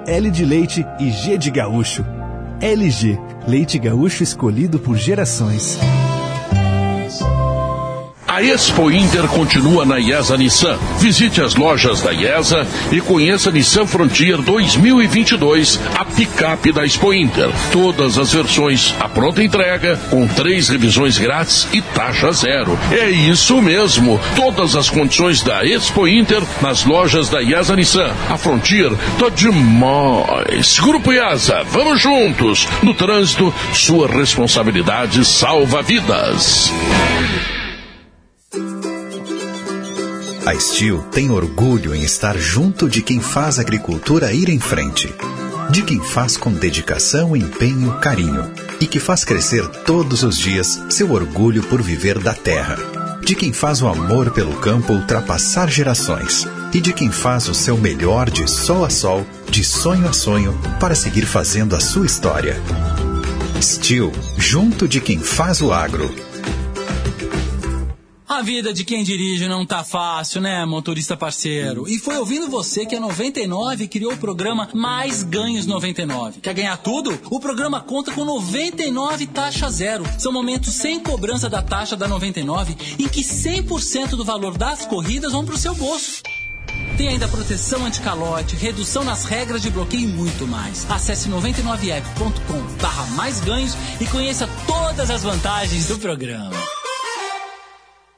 L de leite e G de gaúcho. LG, leite gaúcho escolhido por gerações. A Expo Inter continua na IESA Nissan. Visite as lojas da IESA e conheça a Nissan Frontier 2022, a picape da Expo Inter. Todas as versões à pronta entrega, com três revisões grátis e taxa zero. É isso mesmo. Todas as condições da Expo Inter nas lojas da IESA Nissan. A Frontier tá demais. Grupo IESA, vamos juntos. No trânsito, sua responsabilidade salva vidas. A Steel tem orgulho em estar junto de quem faz a agricultura ir em frente. De quem faz com dedicação, empenho, carinho. E que faz crescer todos os dias seu orgulho por viver da terra. De quem faz o amor pelo campo ultrapassar gerações. E de quem faz o seu melhor de sol a sol, de sonho a sonho, para seguir fazendo a sua história. Steel, junto de quem faz o agro. A vida de quem dirige não tá fácil, né, motorista parceiro? E foi ouvindo você que a 99 criou o programa Mais Ganhos 99. Quer ganhar tudo? O programa conta com 99 taxa zero. São momentos sem cobrança da taxa da 99 em que 100% do valor das corridas vão pro seu bolso. Tem ainda proteção anti-calote, redução nas regras de bloqueio e muito mais. Acesse 99app.com barra mais ganhos e conheça todas as vantagens do programa.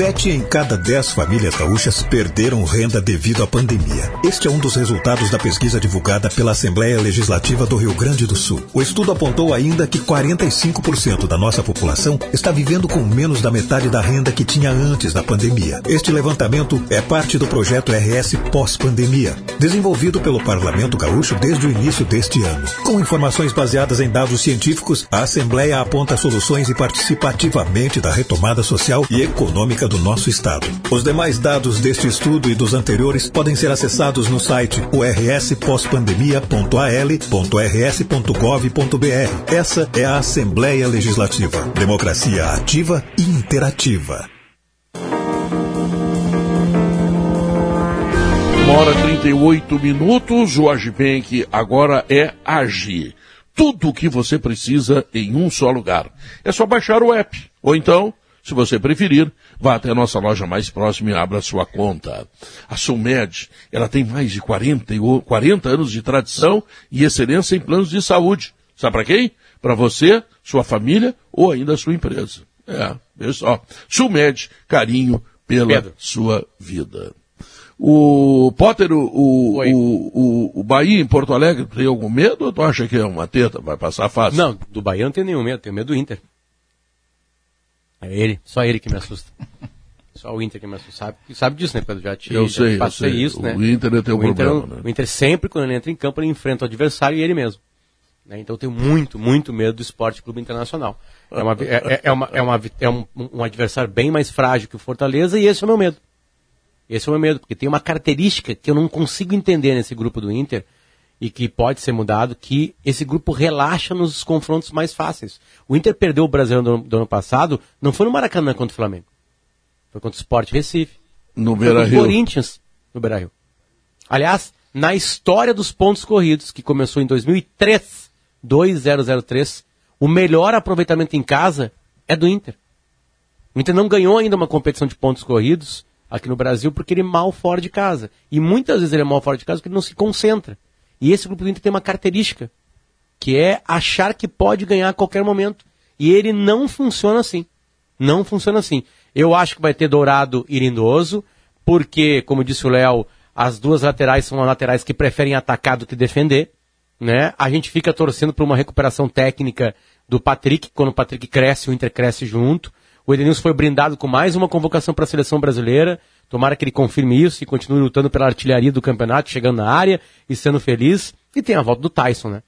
Sete em cada dez famílias gaúchas perderam renda devido à pandemia. Este é um dos resultados da pesquisa divulgada pela Assembleia Legislativa do Rio Grande do Sul. O estudo apontou ainda que 45% da nossa população está vivendo com menos da metade da renda que tinha antes da pandemia. Este levantamento é parte do projeto RS pós-pandemia, desenvolvido pelo Parlamento Gaúcho desde o início deste ano. Com informações baseadas em dados científicos, a Assembleia aponta soluções e participa ativamente da retomada social e econômica do nosso Estado. Os demais dados deste estudo e dos anteriores podem ser acessados no site urspós-pandemia.al.rs.gov.br. Essa é a Assembleia Legislativa. Democracia ativa e interativa. Uma hora 38 minutos, o Agibank agora é Agir tudo o que você precisa em um só lugar. É só baixar o app. Ou então, se você preferir, vá até a nossa loja mais próxima e abra sua conta. A Sulmed, ela tem mais de 40, 40 anos de tradição e excelência em planos de saúde. Sabe para quem? Para você, sua família ou ainda a sua empresa. É, veja só. Sulmed, carinho pela Pedro. sua vida. O Potter, o, o, o, o, Bahia em Porto Alegre, tem algum medo ou tu acha que é uma teta, vai passar fácil? Não, do Bahia não tenho nenhum medo, tenho medo do Inter. É ele, só ele que me assusta. Só o Inter que me assusta. Sabe, sabe disso, né, Pedro? Já te eu sei, passei eu sei. isso, né? O Inter é teu o problema, Inter, né? O Inter sempre, quando ele entra em campo, ele enfrenta o adversário e ele mesmo. Né? Então eu tenho muito, muito medo do Esporte Clube Internacional. É, uma, é, é, é, uma, é, uma, é um, um adversário bem mais frágil que o Fortaleza e esse é o meu medo. Esse é o meu medo, porque tem uma característica que eu não consigo entender nesse grupo do Inter e que pode ser mudado, que esse grupo relaxa nos confrontos mais fáceis. O Inter perdeu o Brasileiro do, do ano passado, não foi no Maracanã contra o Flamengo. Foi contra o Sport Recife. No Beira-Rio. Corinthians, no Beira-Rio. Aliás, na história dos pontos corridos, que começou em 2003, 2003, o melhor aproveitamento em casa é do Inter. O Inter não ganhou ainda uma competição de pontos corridos aqui no Brasil porque ele é mal fora de casa. E muitas vezes ele é mal fora de casa porque ele não se concentra. E esse grupo do Inter tem uma característica, que é achar que pode ganhar a qualquer momento. E ele não funciona assim. Não funciona assim. Eu acho que vai ter Dourado e Lindoso, porque, como disse o Léo, as duas laterais são laterais que preferem atacar do que defender. Né? A gente fica torcendo por uma recuperação técnica do Patrick, quando o Patrick cresce, o Inter cresce junto. O Edenilson foi brindado com mais uma convocação para a seleção brasileira. Tomara que ele confirme isso e continue lutando pela artilharia do campeonato, chegando na área e sendo feliz. E tem a volta do Tyson, né?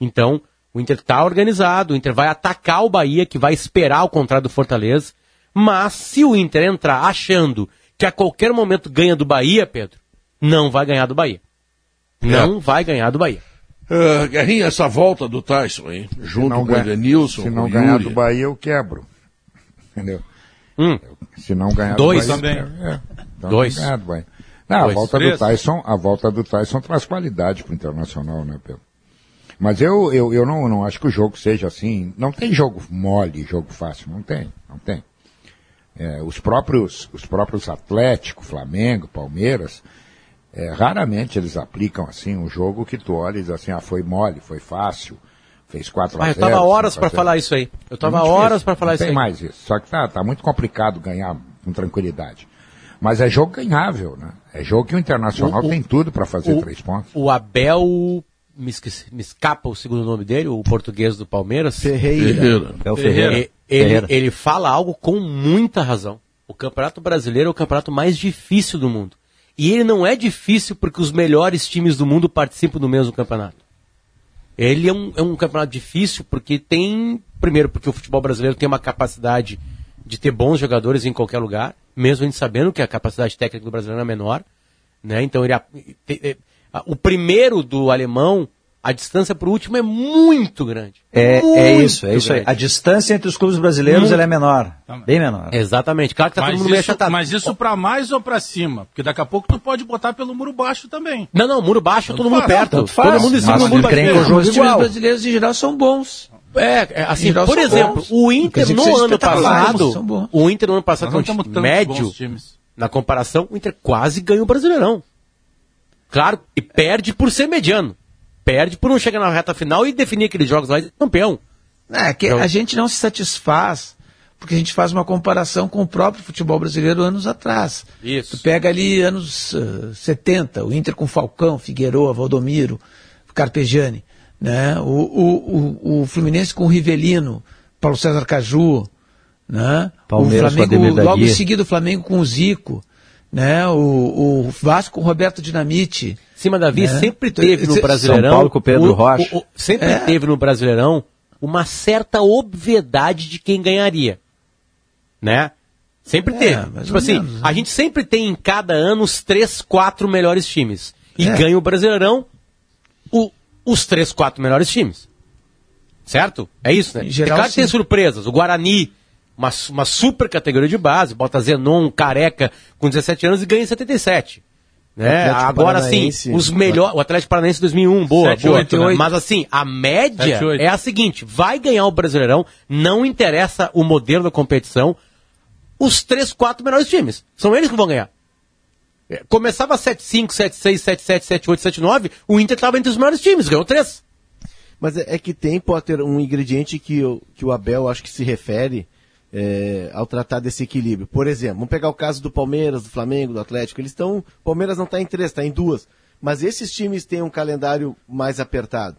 Então, o Inter está organizado, o Inter vai atacar o Bahia, que vai esperar o contrário do Fortaleza. Mas se o Inter entrar achando que a qualquer momento ganha do Bahia, Pedro, não vai ganhar do Bahia. Não é. vai ganhar do Bahia. Uh, Guerrinha, essa volta do Tyson, hein? Junto com o Edenilson. Se não ganhar do Bahia, eu quebro. Entendeu? Hum. Se não ganhar Dois do Bahia, também. É, então Dois. Não, do Bahia. não Dois. a volta Três. do Tyson, a volta do Tyson traz qualidade para o internacional, né, Pedro? Mas eu, eu, eu não, não acho que o jogo seja assim. Não tem jogo mole, jogo fácil. Não tem, não tem. É, os próprios, os próprios Atlético, Flamengo, Palmeiras, é, raramente eles aplicam assim um jogo que tu olha e diz assim, ah, foi mole, foi fácil. Fez 4 a 0. Ah, eu tava horas para falar isso aí. Eu tava horas para falar não isso tem aí. mais isso. Só que tá, tá muito complicado ganhar com tranquilidade. Mas é jogo ganhável, né? É jogo que o Internacional o, tem tudo para fazer o, três pontos. O Abel me, esqueci, me, escapa o segundo nome dele, o português do Palmeiras. Ferreira. Ferreira. É o Ferreira. Ele, Ferreira. ele fala algo com muita razão. O Campeonato Brasileiro é o campeonato mais difícil do mundo. E ele não é difícil porque os melhores times do mundo participam do mesmo campeonato. Ele é um, é um campeonato difícil porque tem, primeiro, porque o futebol brasileiro tem uma capacidade de ter bons jogadores em qualquer lugar, mesmo a gente sabendo que a capacidade técnica do brasileiro é menor, né? Então ele o primeiro do alemão a distância para o último é muito grande. É, é isso, é isso grande. aí. A distância entre os clubes brasileiros é menor, bem menor. Exatamente. Claro que tá mas todo mundo isso, meio achatado. Mas isso para mais ou para cima? Porque daqui a pouco tu pode botar pelo muro baixo também. Não, não, muro baixo, todo mundo perto. Todo mundo em cima do muro baixo. Os times brasileiros em geral são bons. É, é assim, por exemplo, bons. o Inter no ano passado, o Inter no ano passado, um médio, na comparação, o Inter quase ganha o Brasileirão. Claro, e perde por ser mediano perde por não chegar na reta final e definir aqueles jogos lá e campeão. É, que a gente não se satisfaz porque a gente faz uma comparação com o próprio futebol brasileiro anos atrás. Isso. Tu pega ali anos uh, 70, o Inter com Falcão, Figueroa, Valdomiro, Carpegiani, né? O, o, o, o Fluminense com Rivelino, Paulo César Caju, né? Palmeiras o Flamengo, logo em seguida o Flamengo com o Zico, né? O, o Vasco com o Roberto Dinamite. Cima Davi né? sempre teve no Brasileirão. São Paulo com o Pedro o, Rocha. O, sempre é. teve no Brasileirão uma certa obviedade de quem ganharia. Né? Sempre é, teve. Tipo assim, menos, né? a gente sempre tem em cada ano os três, quatro melhores times. E é. ganha o Brasileirão o, os três, quatro melhores times. Certo? É isso, né? Em geral, claro que tem surpresas. O Guarani, uma, uma super categoria de base, bota Zenon, careca, com 17 anos e ganha em 77. Né? Agora sim, os melhores. O Atlético Paranaense 2001, boa, 7, boa. 8, 8. Mas assim, a média 7, é a seguinte: vai ganhar o Brasileirão, não interessa o modelo da competição, os três, quatro melhores times. São eles que vão ganhar. É, começava 7-5, 7-6, 7-7, 7-8, 7-9, o Inter estava entre os melhores times, ganhou três. Mas é, é que tem, Potter, um ingrediente que, que o Abel acho que se refere é, ao tratar desse equilíbrio. Por exemplo, vamos pegar o caso do Palmeiras, do Flamengo, do Atlético. Eles estão. Palmeiras não está em três, está em duas. Mas esses times têm um calendário mais apertado.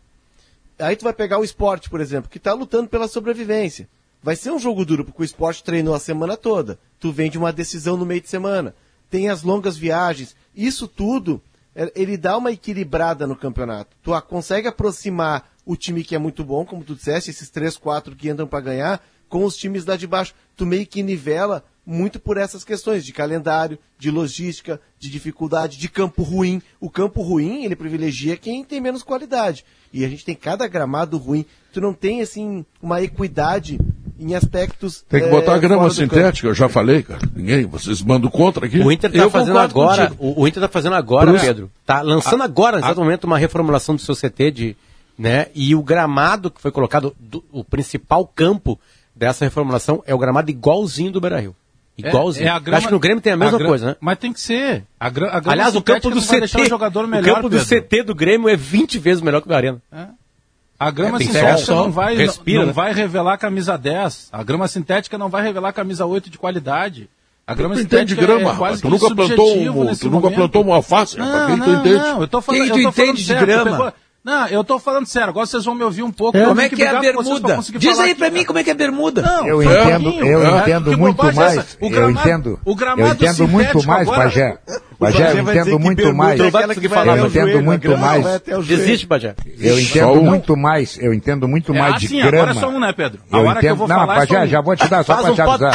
Aí tu vai pegar o esporte, por exemplo, que está lutando pela sobrevivência. Vai ser um jogo duro, porque o esporte treinou a semana toda. Tu vem de uma decisão no meio de semana. Tem as longas viagens. Isso tudo, é, ele dá uma equilibrada no campeonato. Tu consegue aproximar o time que é muito bom, como tu disseste, esses três, quatro que entram para ganhar, com os times lá de baixo. Tu meio que nivela muito por essas questões de calendário, de logística, de dificuldade, de campo ruim. O campo ruim, ele privilegia quem tem menos qualidade. E a gente tem cada gramado ruim. Tu não tem, assim, uma equidade em aspectos. Tem que botar é, grama sintética, eu já falei, cara. Ninguém, vocês mandam contra aqui. O Inter está fazendo agora, o, o, Inter tá fazendo agora, Pedro. Tá lançando a, agora, nesse momento, uma reformulação do seu CT de. Né, e o gramado que foi colocado, do, o principal campo dessa reformulação é o gramado igualzinho do Beira Rio. É, igualzinho. É, é grama, Acho que no Grêmio tem a mesma a coisa, né? Mas tem que ser. A, a Aliás, o campo do CT, o, jogador melhor, o campo do Pedro. CT do Grêmio é 20 vezes melhor que o da Arena. É. A grama é, sintética não, vai, Respira, não, não né? vai revelar camisa 10. A grama sintética não vai revelar camisa 8 de qualidade. A grama sintética grama, é quase tu nunca plantou um, tu nunca plantou uma alface, não, quem não, tu entende? Não, eu tô falando, quem tu eu tô entende de certo, grama? Não, eu tô falando sério, agora vocês vão me ouvir um pouco. É. Como é que, que é a bermuda? Diz aí pra mim como é que é a bermuda. Não, eu entendo, eu é. entendo muito mais. O gramado, eu entendo, o gramado eu entendo muito mais, agora, Pajé. Bajé, eu entendo muito mais. Eu entendo muito mais. Desiste, Bajé. Eu entendo muito mais, eu entendo muito é mais de assim, grama. Agora é só um, né, Pedro? A hora que eu vou falar Não, Bajé, já vou te dar só pra te avisar.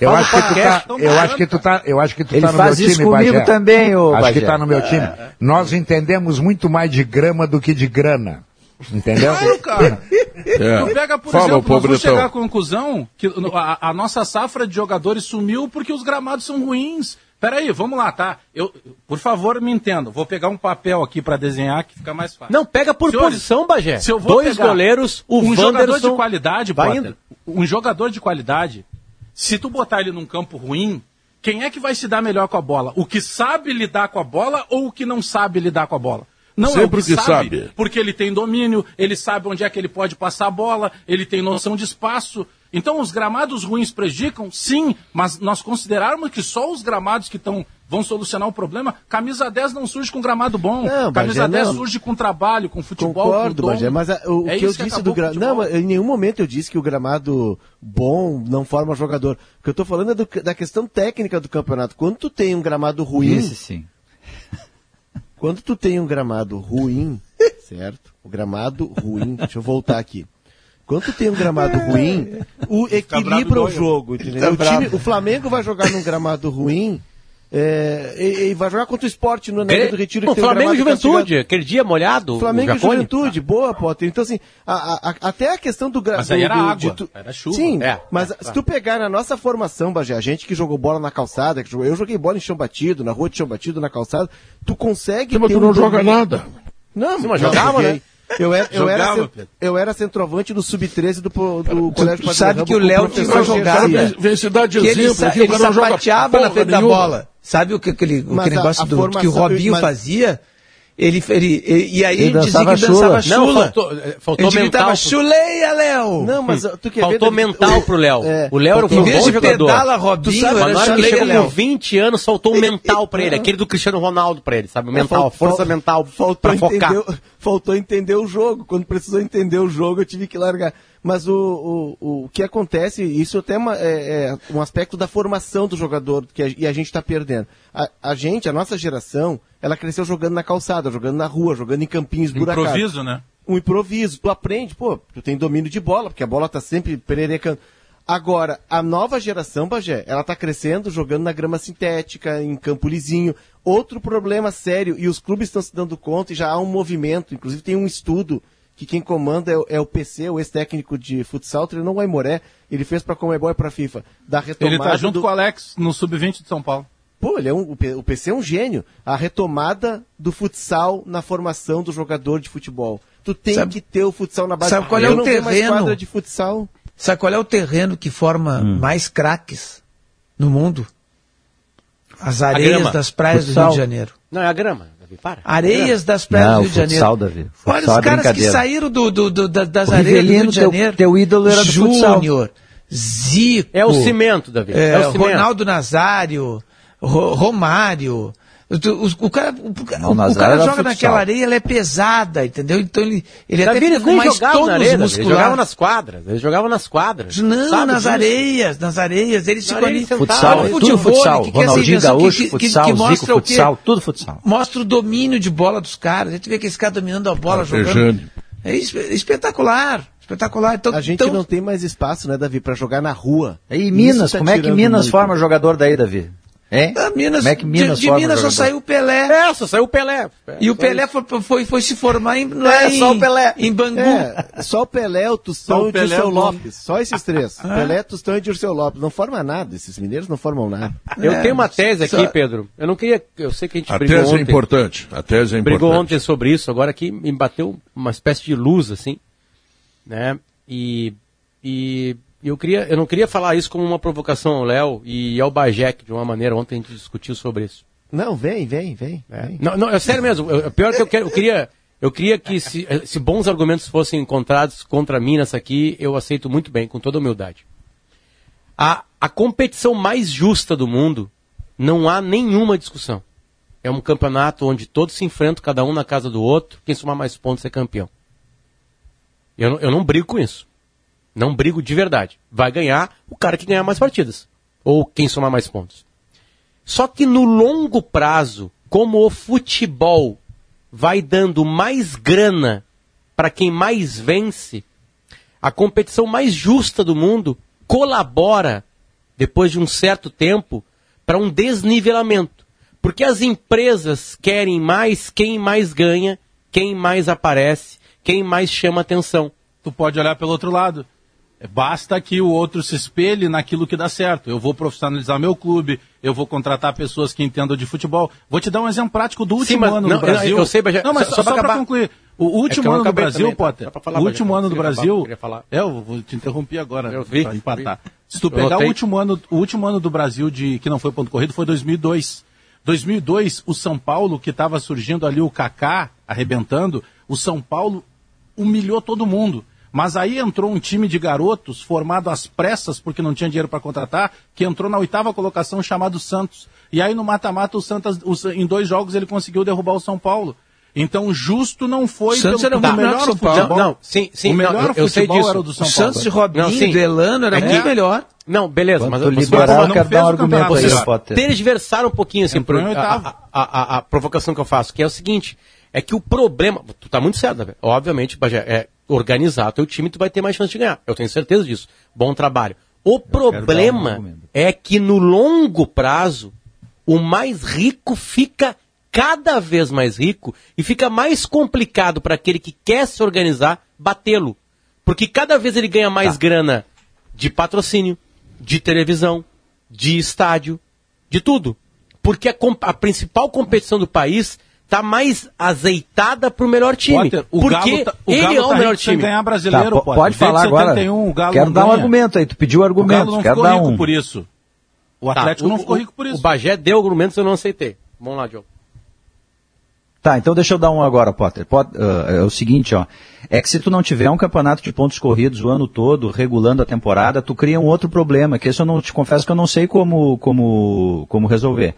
Eu acho que tu tá, eu acho que tu tá, eu acho que tu tá no meu time, Bajé. também, ô Acho que tá no meu time. Nós entendemos muito mais de grama do que de grana. Entendeu? Claro, cara. É. Tu pega, por Fala, exemplo, nós vamos chegar à conclusão que a, a, nossa safra de jogadores sumiu porque os gramados são ruins. Peraí, vamos lá, tá? Eu, por favor, me entenda. Vou pegar um papel aqui para desenhar que fica mais fácil. Não, pega por Senhores, posição, Bagé. Se eu vou Dois goleiros, o um jogador de qualidade, Potter, um jogador de qualidade, se tu botar ele num campo ruim, quem é que vai se dar melhor com a bola? O que sabe lidar com a bola ou o que não sabe lidar com a bola? Não Sempre é o que, que sabe, sabe, porque ele tem domínio, ele sabe onde é que ele pode passar a bola, ele tem noção de espaço. Então os gramados ruins prejudicam? Sim, mas nós considerarmos que só os gramados que estão vão solucionar o problema, camisa 10 não surge com gramado bom. Não, camisa Bagé, 10 não. surge com trabalho, com futebol, Concordo, com Bagé, mas a, o, é que eu que disse do gramado... Não, em nenhum momento eu disse que o gramado bom não forma jogador. O que eu estou falando é do, da questão técnica do campeonato. Quando tu tem um gramado ruim... Esse sim. Quando tu tem um gramado ruim, certo? O gramado ruim, deixa eu voltar aqui. Quando tu tem um gramado ruim, o equilibra o jogo, entendeu? Tá o, time, o Flamengo vai jogar num gramado ruim, é, e, e, vai jogar contra o esporte no Anel do Retiro. Que o Flamengo e Juventude, aquele dia molhado. Flamengo e Juventude, boa, Potter. Então, assim, a, a, até a questão do gramado. Mas aí era do, água, tu... era chuva. Sim, é, mas é, se tu pegar na nossa formação, Bagé, a gente que jogou bola na calçada, que jogou, eu joguei bola em chão batido, na rua de chão batido, na calçada, tu consegue. Sim, mas tu não um joga nada. Não, Sim, mas jogava, né? Eu era, eu, era, eu era centroavante do Sub-13 do, do Colégio Tu sabe que o Léo tinha jogado. Vem cidade de exemplo, ele, ele sapateava na frente da bola. Sabe o que aquele, aquele negócio a, a do, que o Robinho mas... fazia? Ele, ele, ele, e aí ele dizia que dançava chula. Não, faltou, eh, faltou ele mental. Pro... chuleia, Léo! Não, mas tu quer faltou ver, mental o, pro Léo. É, o Léo era um bom jogador. Pedala, Robinho, sabe, mas na hora que chegou Léo. com 20 anos, faltou o mental pra ele. Aquele do Cristiano Ronaldo pra ele, sabe? O é, mental, força mental faltou pra focar. Entender, faltou entender o jogo. Quando precisou entender o jogo, eu tive que largar. Mas o, o, o que acontece, isso até é, uma, é, é um aspecto da formação do jogador que a, e a gente está perdendo. A, a, gente, a nossa geração, ela cresceu jogando na calçada, jogando na rua, jogando em campinhos buracados. Improviso, né? Um improviso. Tu aprende, pô, tu tem domínio de bola, porque a bola tá sempre pererecando. Agora, a nova geração, Bagé, ela tá crescendo jogando na grama sintética, em campo lisinho. Outro problema sério, e os clubes estão se dando conta, e já há um movimento, inclusive tem um estudo que quem comanda é, é o PC, o ex-técnico de futsal, treinou o Aimoré, ele fez para Comebol e para FIFA, da retomada Ele tá junto do... com o Alex no Sub-20 de São Paulo. Pô, ele é um, o PC é um gênio. A retomada do futsal na formação do jogador de futebol. Tu tem sabe, que ter o futsal na base. Sabe qual é o terreno? de futsal. Sabe qual é o terreno que forma hum. mais craques no mundo? As areias das praias futsal. do Rio de Janeiro. Não, é a grama para. Areias das praias não, do Rio de Janeiro. Futsal, Davi. Futsal Olha os é caras que saíram do, do, do das o areias do Rio de Janeiro. Teu, teu ídolo era do Júnior, Zico. É o cimento, Davi. É, é o cimento. Ronaldo Nazário, Romário. O, o cara, o, não, o cara joga futsal. naquela areia, ela é pesada, entendeu? Então ele, ele até fica com mais tônus areia, musculares. Ele jogava nas quadras, ele jogava nas quadras. Não, nas disso? areias, nas areias. Eles ficam ali. Futsal, é tudo futsal. Que, Ronaldinho Gaúcho, que, futsal, que, que mostra Zico, futsal, tudo futsal. Mostra o domínio de bola dos caras. A gente vê que esse cara dominando a bola, jogando. É espetacular. Espetacular. Então, a gente então... não tem mais espaço, né, Davi, para jogar na rua. E Minas, tá como é que Minas muito. forma jogador daí, Davi? É? Da Minas, Como é que Minas de, de Minas só saiu o Pelé. É, só saiu o Pelé. É, e o Pelé foi, foi, foi, se formar em, lá é, em, só o Pelé. em Bangu. É, só o Pelé, o Tustão e o Dirceu Lopes. Só esses três. Ah. Pelé, Tustão e Dirceu Lopes. Não forma nada. Esses mineiros não formam nada. Eu é, tenho uma tese aqui, só... Pedro. Eu não queria... Eu sei que a gente a brigou tese é ontem. é importante. A tese é importante. Brigou ontem sobre isso. Agora aqui me bateu uma espécie de luz, assim. Né? E... E eu, queria, eu não queria falar isso como uma provocação ao Léo e ao Bajek, de uma maneira, ontem a gente discutiu sobre isso. Não, vem, vem, vem. É. vem. Não, não, é sério mesmo. Eu, pior que eu, quero, eu queria. Eu queria que se, se, bons argumentos fossem encontrados contra mim nessa aqui, eu aceito muito bem, com toda humildade. A, a competição mais justa do mundo, não há nenhuma discussão. É um campeonato onde todos se enfrentam, cada um na casa do outro, quem somar mais pontos é campeão. Eu, eu não brigo com isso. Não brigo de verdade. Vai ganhar o cara que ganhar mais partidas. Ou quem somar mais pontos. Só que no longo prazo, como o futebol vai dando mais grana para quem mais vence, a competição mais justa do mundo colabora, depois de um certo tempo, para um desnivelamento. Porque as empresas querem mais quem mais ganha, quem mais aparece, quem mais chama atenção. Tu pode olhar pelo outro lado. Basta que o outro se espelhe naquilo que dá certo. Eu vou profissionalizar meu clube, eu vou contratar pessoas que entendam de futebol. Vou te dar um exemplo prático do último Sim, ano não, no Brasil. Eu, sei, mas, não, mas só, só, para concluir. O último é ano do Brasil, também, Potter, falar, o último ano do Brasil... Falar, é, eu vou te interromper agora para empatar. Vi. Se tu pegar o último, ano, o último ano do Brasil de que não foi ponto corrido foi 2002. 2002, o São Paulo, que estava surgindo ali o Kaká, arrebentando, o São Paulo humilhou todo mundo. Mas aí entrou um time de garotos formado às pressas, porque não tinha dinheiro para contratar, que entrou na oitava colocação chamado Santos. E aí no mata-mata o Santos, em dois jogos ele conseguiu derrubar o São Paulo. Então justo não foi Santos pelo, era o melhor São Paulo. Futebol. Não, sim, sim. O melhor não, eu, futebol eu era o do São o Paulo. Santos de Robinho, não, sim. Delano era é. muito melhor. Não, beleza, mas eu liberar, eu quero dar um argumento aí, Potter. Tergiversaram um pouquinho assim, por, a, a, a, a, provocação que eu faço, que é o seguinte, é que o problema, tu tá muito certo, né? obviamente, é, organizar teu time, tu vai ter mais chance de ganhar. Eu tenho certeza disso. Bom trabalho. O Eu problema um é que no longo prazo, o mais rico fica cada vez mais rico e fica mais complicado para aquele que quer se organizar batê-lo. Porque cada vez ele ganha mais tá. grana de patrocínio, de televisão, de estádio, de tudo. Porque a, a principal competição do país tá mais azeitada pro melhor time. Potter, o porque Galo tá, o ele Galo é o tá melhor time. ganhar brasileiro, tá, Pode falar agora. 71, Quero dar um argumento aí. Tu pediu argumento. não Quero ficou dar rico um. por isso. O Atlético tá, não ficou rico por isso. O Bagé deu argumentos eu não aceitei. Vamos lá, Diogo. Tá, então deixa eu dar um agora, Potter. Pot, uh, é o seguinte, ó. É que se tu não tiver um campeonato de pontos corridos o ano todo, regulando a temporada, tu cria um outro problema, que isso eu não te confesso que eu não sei como, como, como resolver.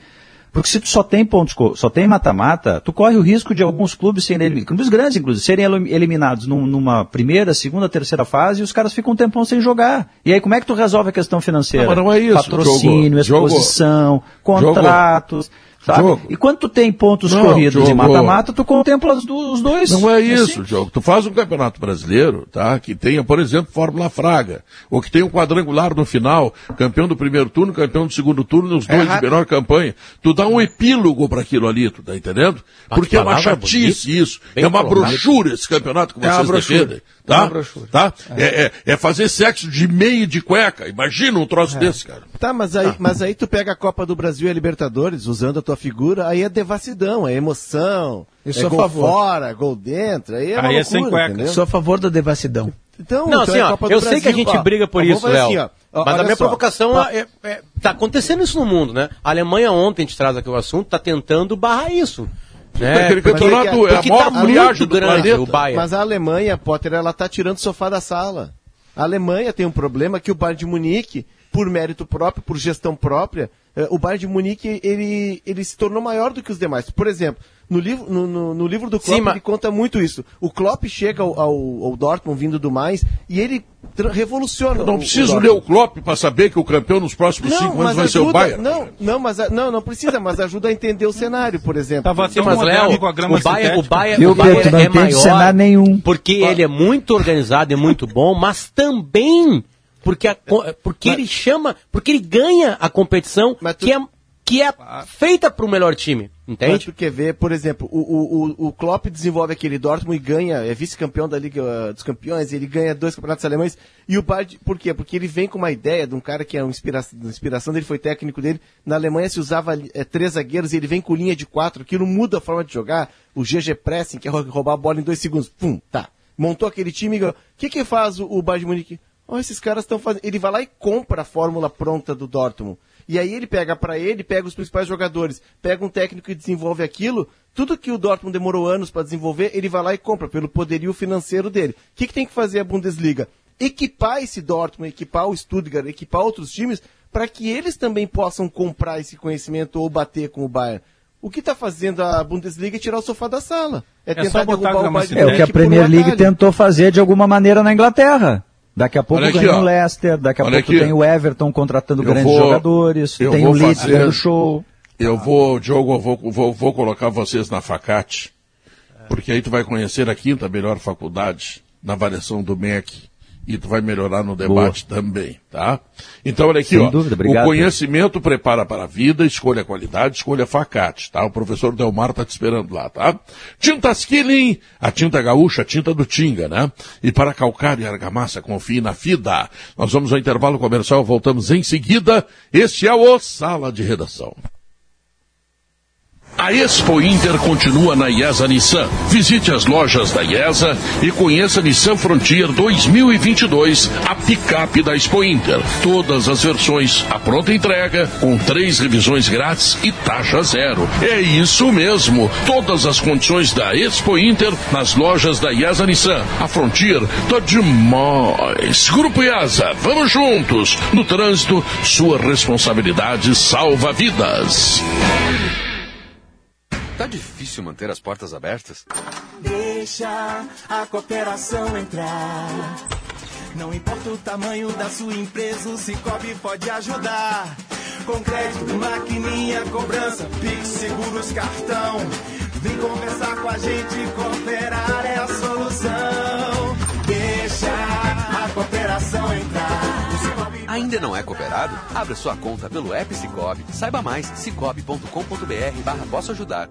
Porque se tu só tem pontos, só tem mata-mata, tu corre o risco de alguns clubes serem eliminados, clubes grandes inclusive, serem eliminados num, numa primeira, segunda, terceira fase e os caras ficam um tempão sem jogar. E aí como é que tu resolve a questão financeira? Não, mas não é isso. Patrocínio, jogo, exposição, jogo, contratos. Jogo. Sabe? E quando tu tem pontos não, corridos jogo, e mata-mata, tu contempla os, os, dois. Não é isso, assim. jogo. Tu faz um campeonato brasileiro, tá? Que tenha, por exemplo, Fórmula Fraga, ou que tenha um quadrangular no final, campeão do primeiro turno, campeão do segundo turno, os dois é de melhor campanha. Tu dá um epílogo para aquilo ali, tu tá entendendo? Porque é uma chatice bonito, isso. É uma brochura esse campeonato que é vocês defendem. Tá? tá? É. É, é, fazer sexo de meia e de cueca. Imagina um troço é. desse, cara. Tá, mas aí, mas aí tu pega a Copa do Brasil e a Libertadores, usando a tua figura, aí é devassidão, é emoção. Eu é sou é gol favor. fora, gol dentro, aí é aí loucura, é sem cueca. Entendeu? Sou a favor da devassidão. Então, não, então assim, ó, eu sei que a gente ó, briga por isso, Léo. Assim, mas a minha só. provocação é, é, tá acontecendo isso no mundo, né? A Alemanha ontem, a gente traz aqui o assunto, tá tentando barrar isso. É, campeonato é a maior tá friagem do grande, planeta. O Bayern. Mas a Alemanha, Potter, ela tá tirando o sofá da sala. A Alemanha tem um problema que o Bayern de Munique, por mérito próprio, por gestão própria, eh, o Bayern de Munique ele, ele se tornou maior do que os demais. Por exemplo, no livro, no, no, no livro do Klopp Sim, ele conta muito isso. O Klopp chega ao, ao, ao Dortmund vindo do mais e ele revoluciona. Eu não preciso o ler o Klopp para saber que o campeão nos próximos não, cinco anos vai ajuda, ser o Bayern. Não, não, mas não, não precisa, mas ajuda a entender o cenário, por exemplo. Tava assim, mas Léo, com a grama o Bayern, o Bayern, o Bayern não é maior nenhum. porque ele é muito organizado e muito bom, mas também porque, a, porque mas, ele chama, porque ele ganha a competição tu, que é que é feita para o melhor time. Entende? Mas tu quer ver, por exemplo, o, o, o Klopp desenvolve aquele Dortmund e ganha, é vice-campeão da Liga uh, dos Campeões, ele ganha dois campeonatos alemães. E o Bard, por quê? Porque ele vem com uma ideia de um cara que é uma inspiração, inspiração dele, foi técnico dele. Na Alemanha se usava é, três zagueiros e ele vem com linha de quatro, aquilo muda a forma de jogar. O GG Pressing, que é roubar a bola em dois segundos. Pum, tá. Montou aquele time. O que que faz o, o Bayern Munique? Oh, esses caras estão fazendo. Ele vai lá e compra a fórmula pronta do Dortmund. E aí ele pega para ele, pega os principais jogadores, pega um técnico que desenvolve aquilo, tudo que o Dortmund demorou anos para desenvolver, ele vai lá e compra pelo poderio financeiro dele. O que, que tem que fazer a Bundesliga? Equipar esse Dortmund, equipar o Stuttgart, equipar outros times, para que eles também possam comprar esse conhecimento ou bater com o Bayern. O que está fazendo a Bundesliga é tirar o sofá da sala. É, é tentar derrubar o Bayern. É o que a Premier League tentou fazer de alguma maneira na Inglaterra. Daqui a pouco ganha o Leicester, daqui a Olha pouco aqui. tem o Everton contratando eu grandes vou, jogadores, tem o Leeds fazer, show. Eu vou, Diogo, eu vou, vou, vou colocar vocês na facate, porque aí tu vai conhecer a quinta melhor faculdade na variação do MEC e tu vai melhorar no debate Boa. também, tá? Então, olha aqui, Sem ó. Dúvida, obrigado. O conhecimento prepara para a vida, escolha a qualidade, escolha facate, tá? O professor Delmar tá te esperando lá, tá? Tintas Killing, a tinta gaúcha, a tinta do Tinga, né? E para calcário e argamassa, confie na FIDA. Nós vamos ao intervalo comercial, voltamos em seguida. Este é o Sala de Redação. A Expo Inter continua na IESA Nissan. Visite as lojas da IESA e conheça a Nissan Frontier 2022, a picape da Expo Inter. Todas as versões à pronta entrega, com três revisões grátis e taxa zero. É isso mesmo. Todas as condições da Expo Inter nas lojas da IESA Nissan. A Frontier tá demais. Grupo IESA, vamos juntos. No trânsito, sua responsabilidade salva vidas. Tá difícil manter as portas abertas? Deixa a cooperação entrar. Não importa o tamanho da sua empresa, o Cicobi pode ajudar. Com crédito, maquininha, cobrança, Pix, seguros, cartão. Vem conversar com a gente, cooperar é a solução. Deixa a cooperação entrar. Ainda não é cooperado? Abra sua conta pelo app Cicobi. Saiba mais, cicobi.com.br barra posso ajudar.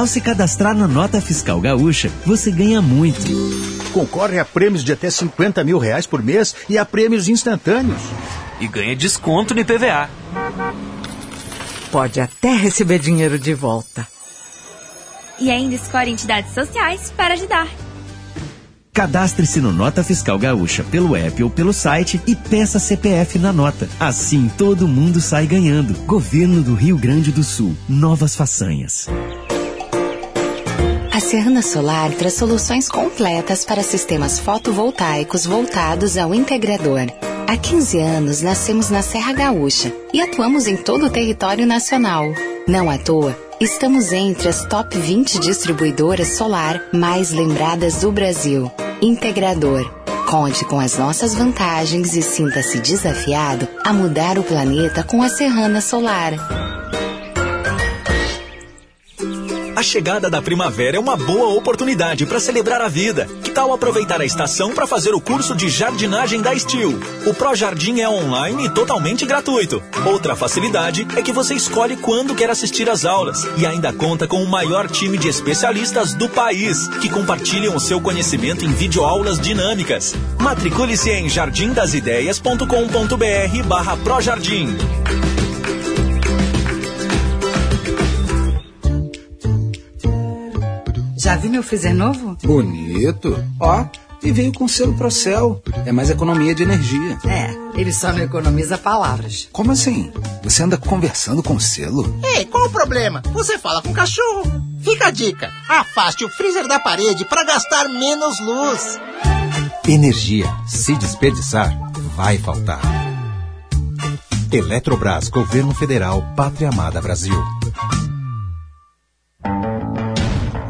Ao se cadastrar na Nota Fiscal Gaúcha, você ganha muito. Concorre a prêmios de até 50 mil reais por mês e a prêmios instantâneos. E ganha desconto no IPVA. Pode até receber dinheiro de volta. E ainda escolhe entidades sociais para ajudar. Cadastre-se no Nota Fiscal Gaúcha pelo app ou pelo site e peça CPF na nota. Assim todo mundo sai ganhando. Governo do Rio Grande do Sul. Novas façanhas. A Serrana Solar traz soluções completas para sistemas fotovoltaicos voltados ao integrador. Há 15 anos nascemos na Serra Gaúcha e atuamos em todo o território nacional. Não à toa, estamos entre as top 20 distribuidoras solar mais lembradas do Brasil. Integrador. Conte com as nossas vantagens e sinta-se desafiado a mudar o planeta com a Serrana Solar. A chegada da primavera é uma boa oportunidade para celebrar a vida. Que tal aproveitar a estação para fazer o curso de jardinagem da Steel? O Pro Jardim é online e totalmente gratuito. Outra facilidade é que você escolhe quando quer assistir às aulas e ainda conta com o maior time de especialistas do país que compartilham o seu conhecimento em videoaulas dinâmicas. Matricule-se em jardindasideias.com.br barra Projardim. Já viu meu freezer novo? Bonito. Ó, e veio com selo Procel. É mais economia de energia. É, ele só não economiza palavras. Como assim? Você anda conversando com selo? Ei, qual o problema? Você fala com o cachorro. Fica a dica: afaste o freezer da parede para gastar menos luz. Energia, se desperdiçar, vai faltar. Eletrobras, Governo Federal, Pátria Amada Brasil.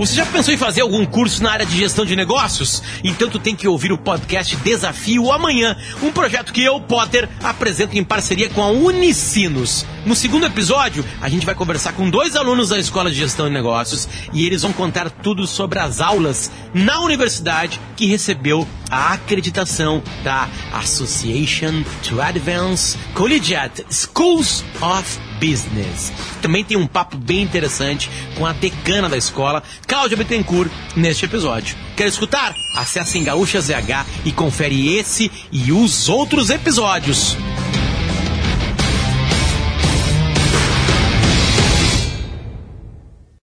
Você já pensou em fazer algum curso na área de gestão de negócios? Então tu tem que ouvir o podcast Desafio Amanhã, um projeto que eu, Potter, apresento em parceria com a Unicinos. No segundo episódio, a gente vai conversar com dois alunos da Escola de Gestão de Negócios e eles vão contar tudo sobre as aulas na universidade que recebeu a acreditação da Association to Advance Collegiate Schools of Business. Também tem um papo bem interessante com a decana da escola, Cláudia Bittencourt, neste episódio. Quer escutar? Acesse em Gaúcha ZH e confere esse e os outros episódios.